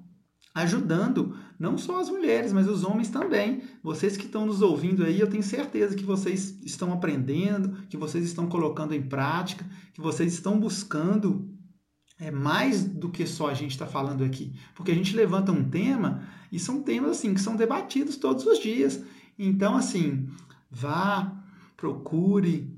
ajudando não só as mulheres, mas os homens também. Vocês que estão nos ouvindo aí, eu tenho certeza que vocês estão aprendendo, que vocês estão colocando em prática, que vocês estão buscando é mais do que só a gente está falando aqui, porque a gente levanta um tema e são temas assim que são debatidos todos os dias. Então assim, vá, procure,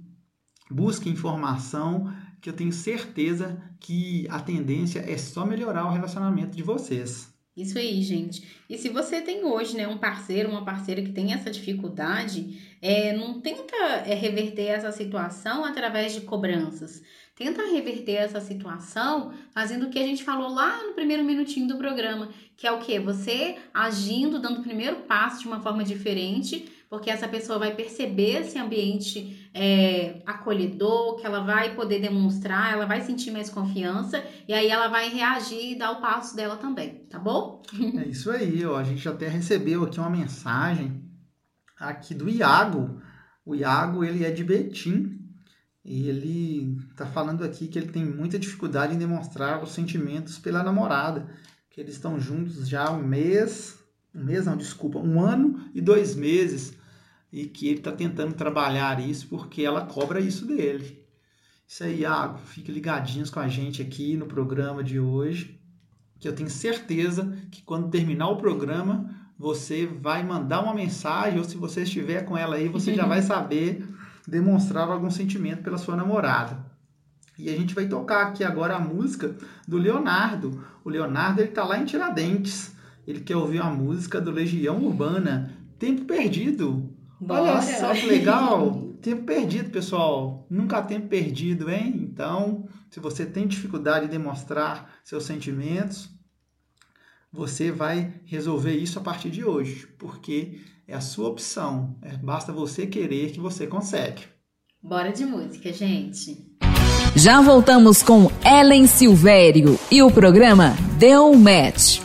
busque informação, que eu tenho certeza que a tendência é só melhorar o relacionamento de vocês. Isso aí, gente. E se você tem hoje, né, um parceiro, uma parceira que tem essa dificuldade, é, não tenta é, reverter essa situação através de cobranças. Tenta reverter essa situação fazendo o que a gente falou lá no primeiro minutinho do programa, que é o que? Você agindo, dando o primeiro passo de uma forma diferente porque essa pessoa vai perceber esse ambiente é, acolhedor, que ela vai poder demonstrar, ela vai sentir mais confiança e aí ela vai reagir e dar o passo dela também, tá bom? É isso aí, ó. A gente até recebeu aqui uma mensagem aqui do Iago. O Iago, ele é de Betim. E ele tá falando aqui que ele tem muita dificuldade em demonstrar os sentimentos pela namorada, que eles estão juntos já há um mês, um mês não, desculpa, um ano e dois meses e que ele está tentando trabalhar isso porque ela cobra isso dele. Isso aí, Iago, fique ligadinhos com a gente aqui no programa de hoje, que eu tenho certeza que quando terminar o programa, você vai mandar uma mensagem, ou se você estiver com ela aí, você já vai saber demonstrar algum sentimento pela sua namorada. E a gente vai tocar aqui agora a música do Leonardo. O Leonardo ele tá lá em Tiradentes. Ele quer ouvir a música do Legião Urbana, Tempo Perdido. Bora. Olha só que legal! tempo perdido, pessoal. Nunca há tempo perdido, hein? Então, se você tem dificuldade de demonstrar seus sentimentos, você vai resolver isso a partir de hoje, porque é a sua opção. É, basta você querer que você consegue. Bora de música, gente. Já voltamos com Ellen Silvério e o programa Deu Match.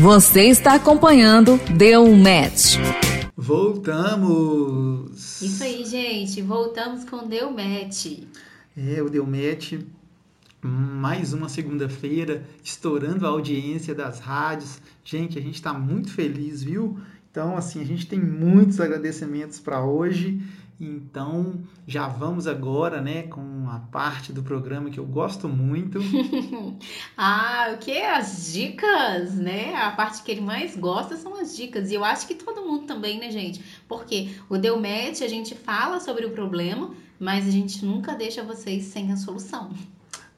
Você está acompanhando Deu um Match. Voltamos! Isso aí, gente. Voltamos com Deu Match. É, o Deu Match, mais uma segunda-feira, estourando a audiência das rádios. Gente, a gente está muito feliz, viu? Então, assim, a gente tem muitos agradecimentos para hoje. Então, já vamos agora, né, com a parte do programa que eu gosto muito. ah, o que? As dicas, né? A parte que ele mais gosta são as dicas. E eu acho que todo mundo também, né, gente? Porque o Deu Match, a gente fala sobre o problema, mas a gente nunca deixa vocês sem a solução.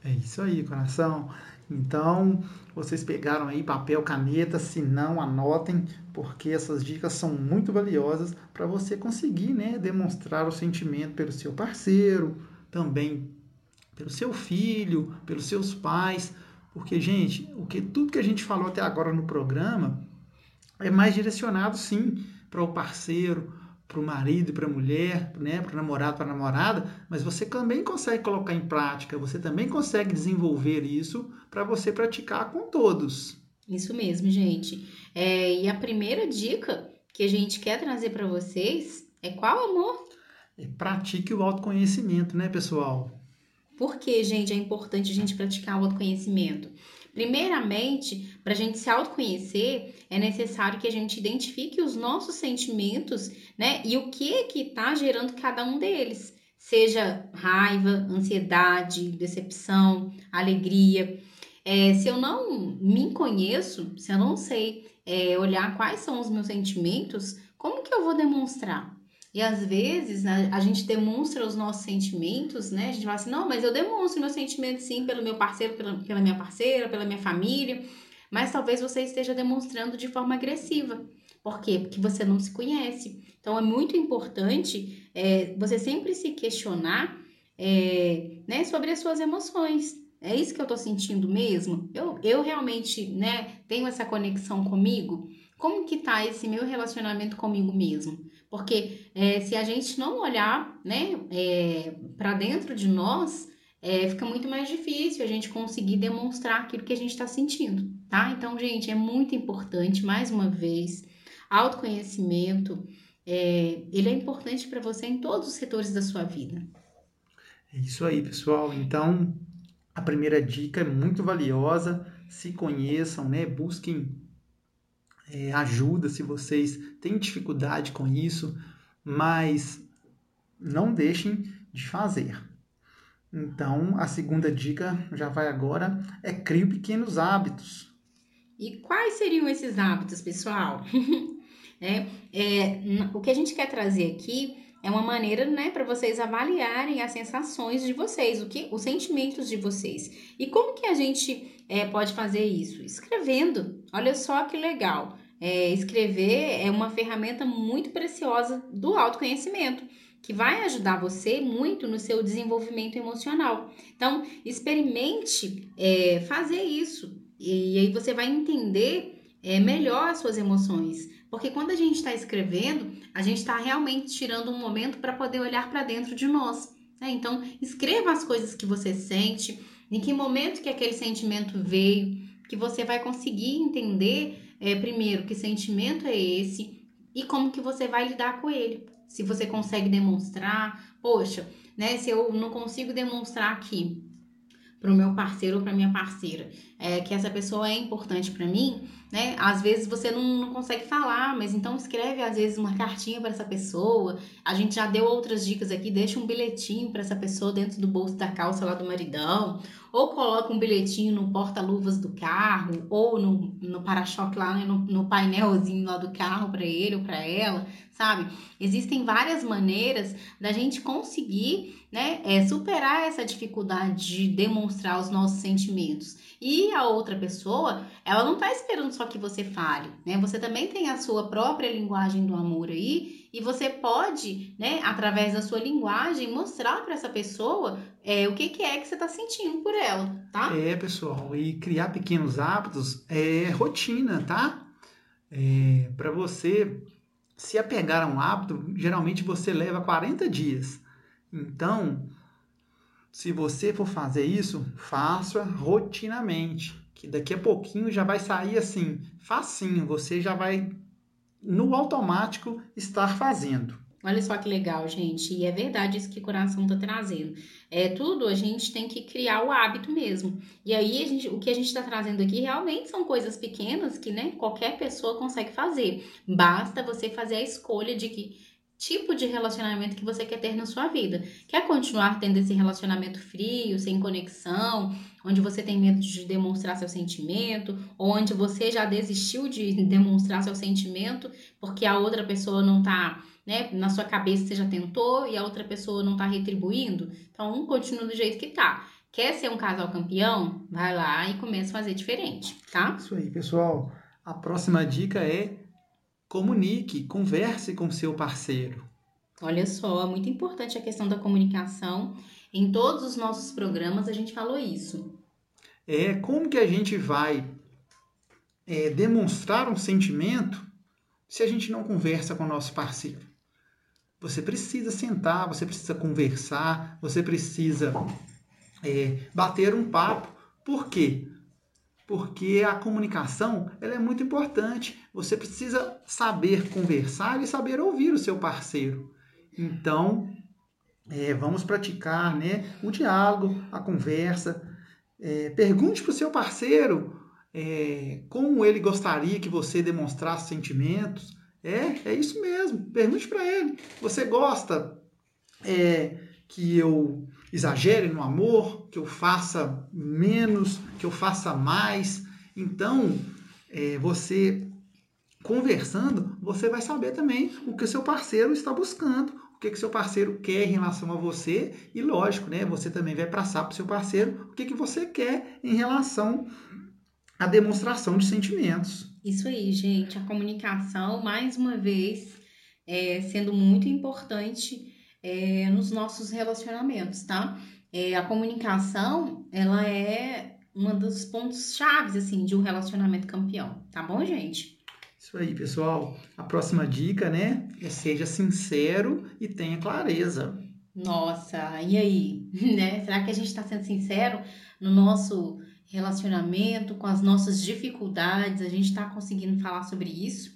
É isso aí, coração. Então, vocês pegaram aí papel, caneta, se não, anotem, porque essas dicas são muito valiosas para você conseguir né, demonstrar o sentimento pelo seu parceiro, também pelo seu filho, pelos seus pais. Porque, gente, o que tudo que a gente falou até agora no programa é mais direcionado, sim, para o parceiro, para o marido e para a mulher, né, para o namorado, para a namorada, mas você também consegue colocar em prática, você também consegue desenvolver isso para você praticar com todos. Isso mesmo, gente. É, e a primeira dica que a gente quer trazer para vocês é qual, amor? É, pratique o autoconhecimento, né, pessoal? Por que, gente, é importante a gente praticar o autoconhecimento? Primeiramente, para a gente se autoconhecer, é necessário que a gente identifique os nossos sentimentos, né? E o que que está gerando cada um deles. Seja raiva, ansiedade, decepção, alegria. É, se eu não me conheço, se eu não sei é, olhar quais são os meus sentimentos, como que eu vou demonstrar? E às vezes né, a gente demonstra os nossos sentimentos, né? A gente fala assim, não, mas eu demonstro meus sentimentos sim pelo meu parceiro, pela, pela minha parceira, pela minha família. Mas talvez você esteja demonstrando de forma agressiva. Por quê? Porque você não se conhece. Então é muito importante é, você sempre se questionar é, né, sobre as suas emoções. É isso que eu tô sentindo mesmo? Eu, eu realmente né, tenho essa conexão comigo? Como que tá esse meu relacionamento comigo mesmo? Porque é, se a gente não olhar né, é, para dentro de nós, é, fica muito mais difícil a gente conseguir demonstrar aquilo que a gente está sentindo, tá? Então, gente, é muito importante, mais uma vez, autoconhecimento, é, ele é importante para você em todos os setores da sua vida. É isso aí, pessoal. Então, a primeira dica é muito valiosa. Se conheçam, né? Busquem é, ajuda se vocês têm dificuldade com isso, mas não deixem de fazer. Então, a segunda dica já vai agora é crie pequenos hábitos. E quais seriam esses hábitos, pessoal? é, é, o que a gente quer trazer aqui é uma maneira, né, para vocês avaliarem as sensações de vocês, o que, os sentimentos de vocês. E como que a gente é, pode fazer isso? Escrevendo. Olha só que legal. É, escrever é uma ferramenta muito preciosa do autoconhecimento, que vai ajudar você muito no seu desenvolvimento emocional. Então, experimente é, fazer isso. E, aí você vai entender é, melhor as suas emoções. Porque quando a gente está escrevendo, a gente está realmente tirando um momento para poder olhar para dentro de nós. Né? Então, escreva as coisas que você sente, em que momento que aquele sentimento veio, que você vai conseguir entender, é, primeiro, que sentimento é esse e como que você vai lidar com ele. Se você consegue demonstrar, poxa, né? Se eu não consigo demonstrar aqui para o meu parceiro ou para minha parceira é, que essa pessoa é importante para mim, né? Às vezes você não, não, consegue falar, mas então escreve às vezes uma cartinha para essa pessoa. A gente já deu outras dicas aqui, deixa um bilhetinho para essa pessoa dentro do bolso da calça lá do maridão, ou coloca um bilhetinho no porta-luvas do carro, ou no, no para-choque lá, né? no, no painelzinho lá do carro para ele ou para ela, sabe? Existem várias maneiras da gente conseguir, né, é, superar essa dificuldade de demonstrar os nossos sentimentos. E a outra pessoa, ela não tá esperando só que você fale, né? Você também tem a sua própria linguagem do amor aí e você pode, né, através da sua linguagem, mostrar para essa pessoa é, o que, que é que você tá sentindo por ela, tá? É, pessoal, e criar pequenos hábitos é rotina, tá? É, para você se apegar a um hábito, geralmente você leva 40 dias. Então, se você for fazer isso, faça rotinamente, que daqui a pouquinho já vai sair assim, facinho, você já vai no automático estar fazendo. Olha só que legal, gente. E é verdade isso que o coração tá trazendo. É tudo, a gente tem que criar o hábito mesmo. E aí, gente, o que a gente está trazendo aqui realmente são coisas pequenas que, né, qualquer pessoa consegue fazer. Basta você fazer a escolha de que tipo de relacionamento que você quer ter na sua vida. Quer continuar tendo esse relacionamento frio, sem conexão, onde você tem medo de demonstrar seu sentimento, ou onde você já desistiu de demonstrar seu sentimento porque a outra pessoa não tá, né, na sua cabeça você já tentou e a outra pessoa não tá retribuindo? Então, um continua do jeito que tá. Quer ser um casal campeão? Vai lá e começa a fazer diferente, tá? Isso aí, pessoal. A próxima dica é comunique, converse com seu parceiro. Olha só, é muito importante a questão da comunicação. Em todos os nossos programas a gente falou isso. É como que a gente vai é, demonstrar um sentimento se a gente não conversa com o nosso parceiro? Você precisa sentar, você precisa conversar, você precisa é, bater um papo. Por quê? porque a comunicação ela é muito importante. Você precisa saber conversar e saber ouvir o seu parceiro. Então, é, vamos praticar né, o diálogo, a conversa. É, pergunte para o seu parceiro é, como ele gostaria que você demonstrasse sentimentos. É, é isso mesmo. Pergunte para ele. Você gosta é, que eu exagere no amor, que eu faça menos, que eu faça mais. Então, é, você conversando, você vai saber também o que o seu parceiro está buscando, o que o seu parceiro quer em relação a você e, lógico, né, você também vai passar para o seu parceiro o que, que você quer em relação à demonstração de sentimentos. Isso aí, gente. A comunicação, mais uma vez, é, sendo muito importante é, nos nossos relacionamentos, tá? É, a comunicação, ela é uma dos pontos chaves, assim, de um relacionamento campeão, tá bom, gente? Isso aí, pessoal. A próxima dica, né, é seja sincero e tenha clareza. Nossa, e aí, né? Será que a gente está sendo sincero no nosso relacionamento, com as nossas dificuldades? A gente está conseguindo falar sobre isso?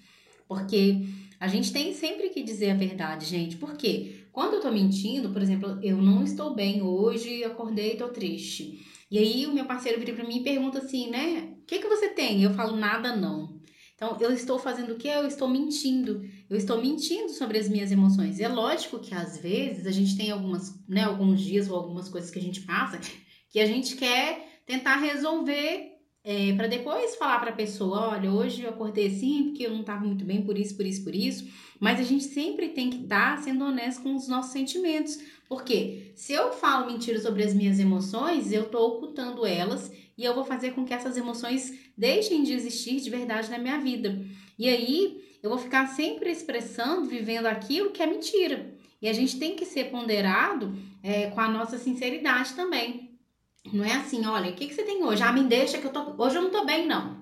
Porque a gente tem sempre que dizer a verdade, gente. Por quê? Quando eu tô mentindo, por exemplo, eu não estou bem hoje, acordei e tô triste. E aí o meu parceiro vira para mim e pergunta assim, né? O que que você tem? Eu falo nada não. Então, eu estou fazendo o quê? Eu estou mentindo. Eu estou mentindo sobre as minhas emoções. É lógico que às vezes a gente tem algumas, né, alguns dias ou algumas coisas que a gente passa que a gente quer tentar resolver é, para depois falar para a pessoa, olha, hoje eu acordei assim porque eu não estava muito bem por isso, por isso, por isso. Mas a gente sempre tem que estar tá sendo honesto com os nossos sentimentos, porque se eu falo mentira sobre as minhas emoções, eu estou ocultando elas e eu vou fazer com que essas emoções deixem de existir de verdade na minha vida. E aí eu vou ficar sempre expressando, vivendo aquilo que é mentira. E a gente tem que ser ponderado é, com a nossa sinceridade também. Não é assim, olha, o que, que você tem hoje? Ah, me deixa que eu tô. Hoje eu não tô bem, não.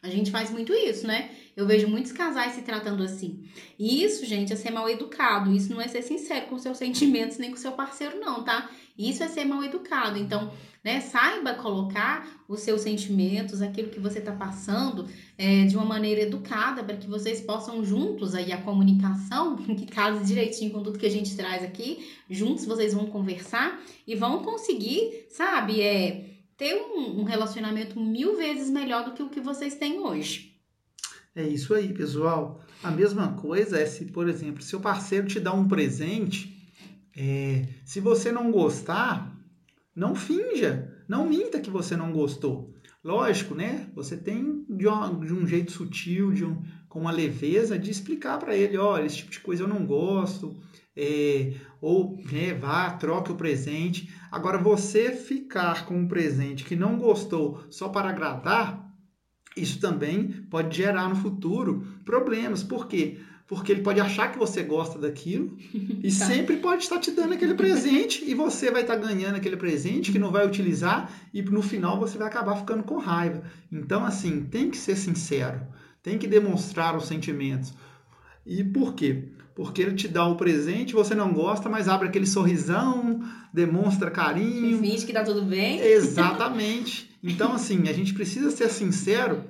A gente faz muito isso, né? Eu vejo muitos casais se tratando assim. E isso, gente, é ser mal educado. Isso não é ser sincero com seus sentimentos nem com seu parceiro, não, tá? Isso é ser mal educado. Então, né, saiba colocar os seus sentimentos, aquilo que você está passando, é, de uma maneira educada, para que vocês possam juntos aí a comunicação, que case direitinho com tudo que a gente traz aqui, juntos vocês vão conversar e vão conseguir, sabe, é, ter um, um relacionamento mil vezes melhor do que o que vocês têm hoje. É isso aí, pessoal. A mesma coisa é se, por exemplo, seu parceiro te dá um presente é, se você não gostar, não finja, não minta que você não gostou. Lógico, né? Você tem de, um, de um jeito sutil, de um, com uma leveza, de explicar para ele, olha, esse tipo de coisa eu não gosto, é, ou né, vá, troque o presente. Agora, você ficar com um presente que não gostou só para agradar, isso também pode gerar no futuro problemas. Por quê? Porque ele pode achar que você gosta daquilo e tá. sempre pode estar te dando aquele presente e você vai estar ganhando aquele presente que não vai utilizar e no final você vai acabar ficando com raiva. Então, assim, tem que ser sincero, tem que demonstrar os sentimentos. E por quê? Porque ele te dá o presente, você não gosta, mas abre aquele sorrisão, demonstra carinho. Finge que tá tudo bem. Exatamente. Então, assim, a gente precisa ser sincero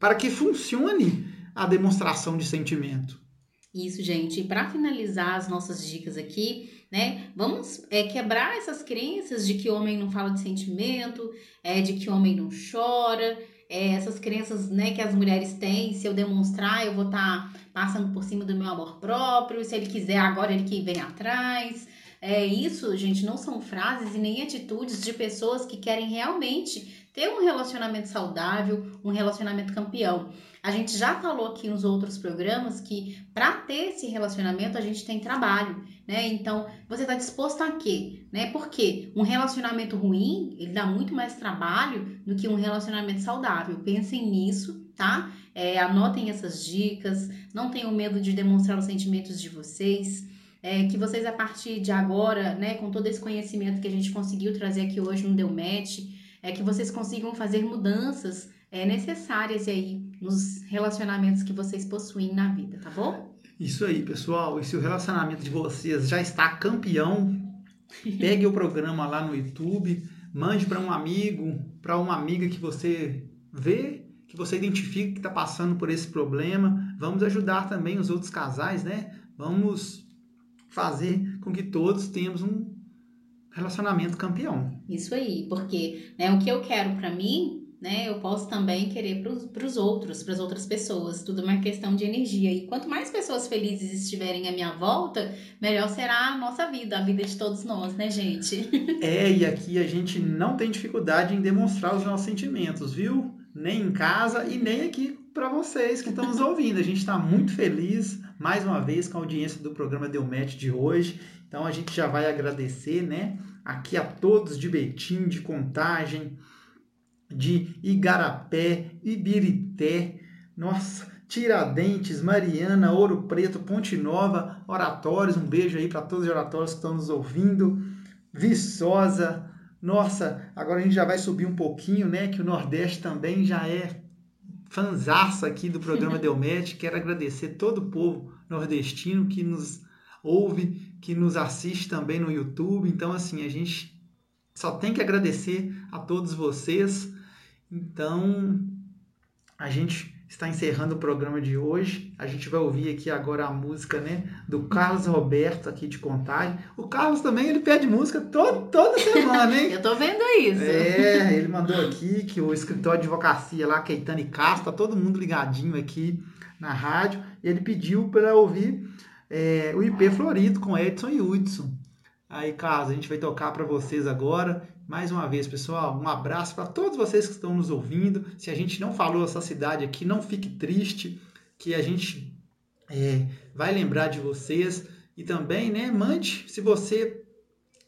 para que funcione a demonstração de sentimento. Isso, gente. E para finalizar as nossas dicas aqui, né? Vamos é, quebrar essas crenças de que homem não fala de sentimento, é, de que homem não chora, é, essas crenças né, que as mulheres têm, se eu demonstrar, eu vou estar tá passando por cima do meu amor próprio, se ele quiser agora, ele que vem atrás. É, isso, gente, não são frases e nem atitudes de pessoas que querem realmente ter um relacionamento saudável, um relacionamento campeão. A gente já falou aqui nos outros programas que para ter esse relacionamento a gente tem trabalho, né? Então, você está disposto a quê? Né? Porque um relacionamento ruim, ele dá muito mais trabalho do que um relacionamento saudável. Pensem nisso, tá? É, anotem essas dicas, não tenham medo de demonstrar os sentimentos de vocês. É, que vocês, a partir de agora, né, com todo esse conhecimento que a gente conseguiu trazer aqui hoje no Deu Match, é que vocês consigam fazer mudanças é, necessárias aí nos relacionamentos que vocês possuem na vida, tá bom? Isso aí, pessoal. E se o relacionamento de vocês já está campeão, pegue o programa lá no YouTube, mande para um amigo, para uma amiga que você vê, que você identifica que está passando por esse problema. Vamos ajudar também os outros casais, né? Vamos fazer com que todos tenhamos um relacionamento campeão. Isso aí, porque né, o que eu quero para mim né, eu posso também querer para os outros, para as outras pessoas. Tudo é uma questão de energia. E quanto mais pessoas felizes estiverem à minha volta, melhor será a nossa vida, a vida de todos nós, né, gente? É, e aqui a gente não tem dificuldade em demonstrar os nossos sentimentos, viu? Nem em casa e nem aqui para vocês que estão nos ouvindo. A gente está muito feliz, mais uma vez, com a audiência do programa Deu Match de hoje. Então a gente já vai agradecer, né? Aqui a todos de Betim, de Contagem, de Igarapé, Ibirité, nossa, Tiradentes, Mariana, Ouro Preto, Ponte Nova, Oratórios, um beijo aí para todos os oratórios que estão nos ouvindo, Viçosa, nossa, agora a gente já vai subir um pouquinho, né, que o Nordeste também já é fanzaça aqui do programa Delmet, quero agradecer todo o povo nordestino que nos ouve, que nos assiste também no YouTube, então assim, a gente só tem que agradecer a todos vocês. Então, a gente está encerrando o programa de hoje. A gente vai ouvir aqui agora a música, né, do Carlos Roberto aqui de Contagem. O Carlos também, ele pede música todo, toda semana, hein? Eu tô vendo isso. É, ele mandou aqui que o escritório de advocacia lá, Keitane Castro, tá todo mundo ligadinho aqui na rádio. E ele pediu para ouvir é, o IP Florido com Edson e Hudson. Aí, Carlos, a gente vai tocar para vocês agora. Mais uma vez, pessoal, um abraço para todos vocês que estão nos ouvindo. Se a gente não falou essa cidade aqui, não fique triste, que a gente é, vai lembrar de vocês. E também, né, mande se você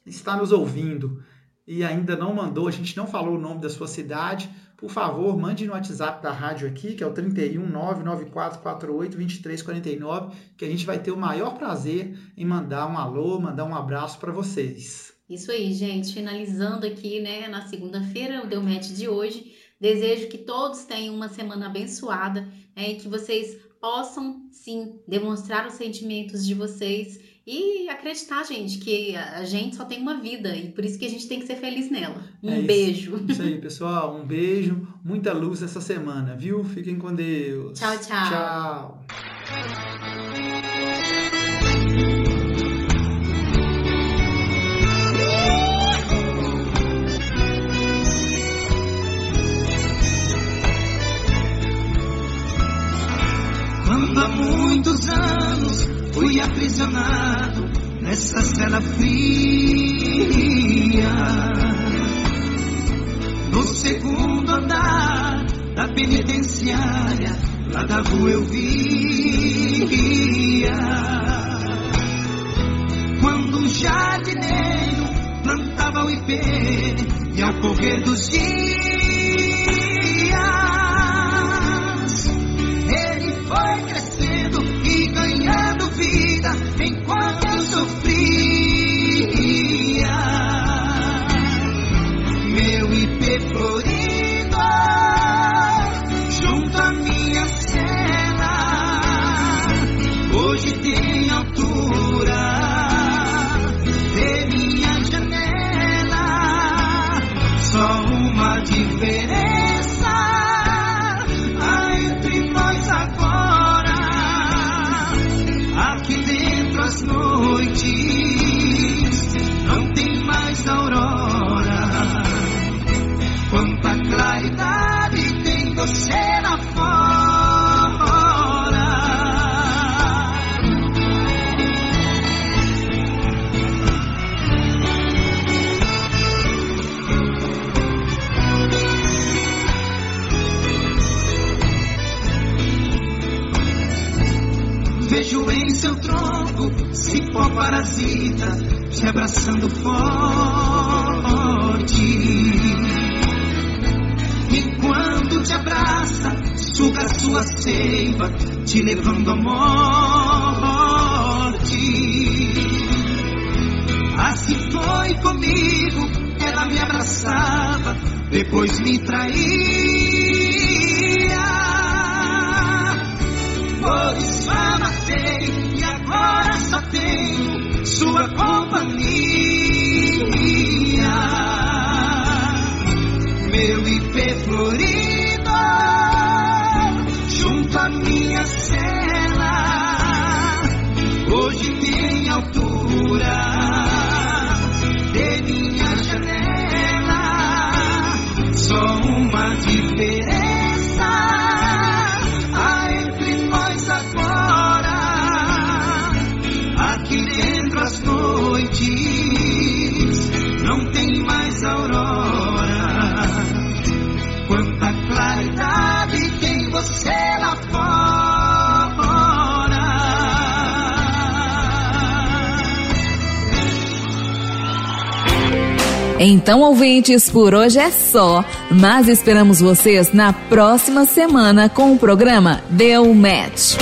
está nos ouvindo e ainda não mandou, a gente não falou o nome da sua cidade, por favor, mande no WhatsApp da rádio aqui, que é o 31 99448 2349, que a gente vai ter o maior prazer em mandar um alô, mandar um abraço para vocês. Isso aí, gente. Finalizando aqui, né, na segunda-feira, o Deu Match de hoje. Desejo que todos tenham uma semana abençoada né, e que vocês possam, sim, demonstrar os sentimentos de vocês e acreditar, gente, que a gente só tem uma vida e por isso que a gente tem que ser feliz nela. Um é beijo. Isso aí, pessoal. Um beijo. Muita luz essa semana, viu? Fiquem com Deus. Tchau, tchau. Tchau. Há muitos anos fui aprisionado nessa cela fria. No segundo andar da penitenciária, lá da rua eu via. Quando um jardineiro plantava o ipê e ao correr dos dias tem cipó parasita te abraçando forte. E quando te abraça, suga sua seiva, te levando à morte. Assim foi comigo, ela me abraçava, depois me traía. Por isso sua companhia. Meu IP florido, Então, ouvintes, por hoje é só, mas esperamos vocês na próxima semana com o programa Deu Match.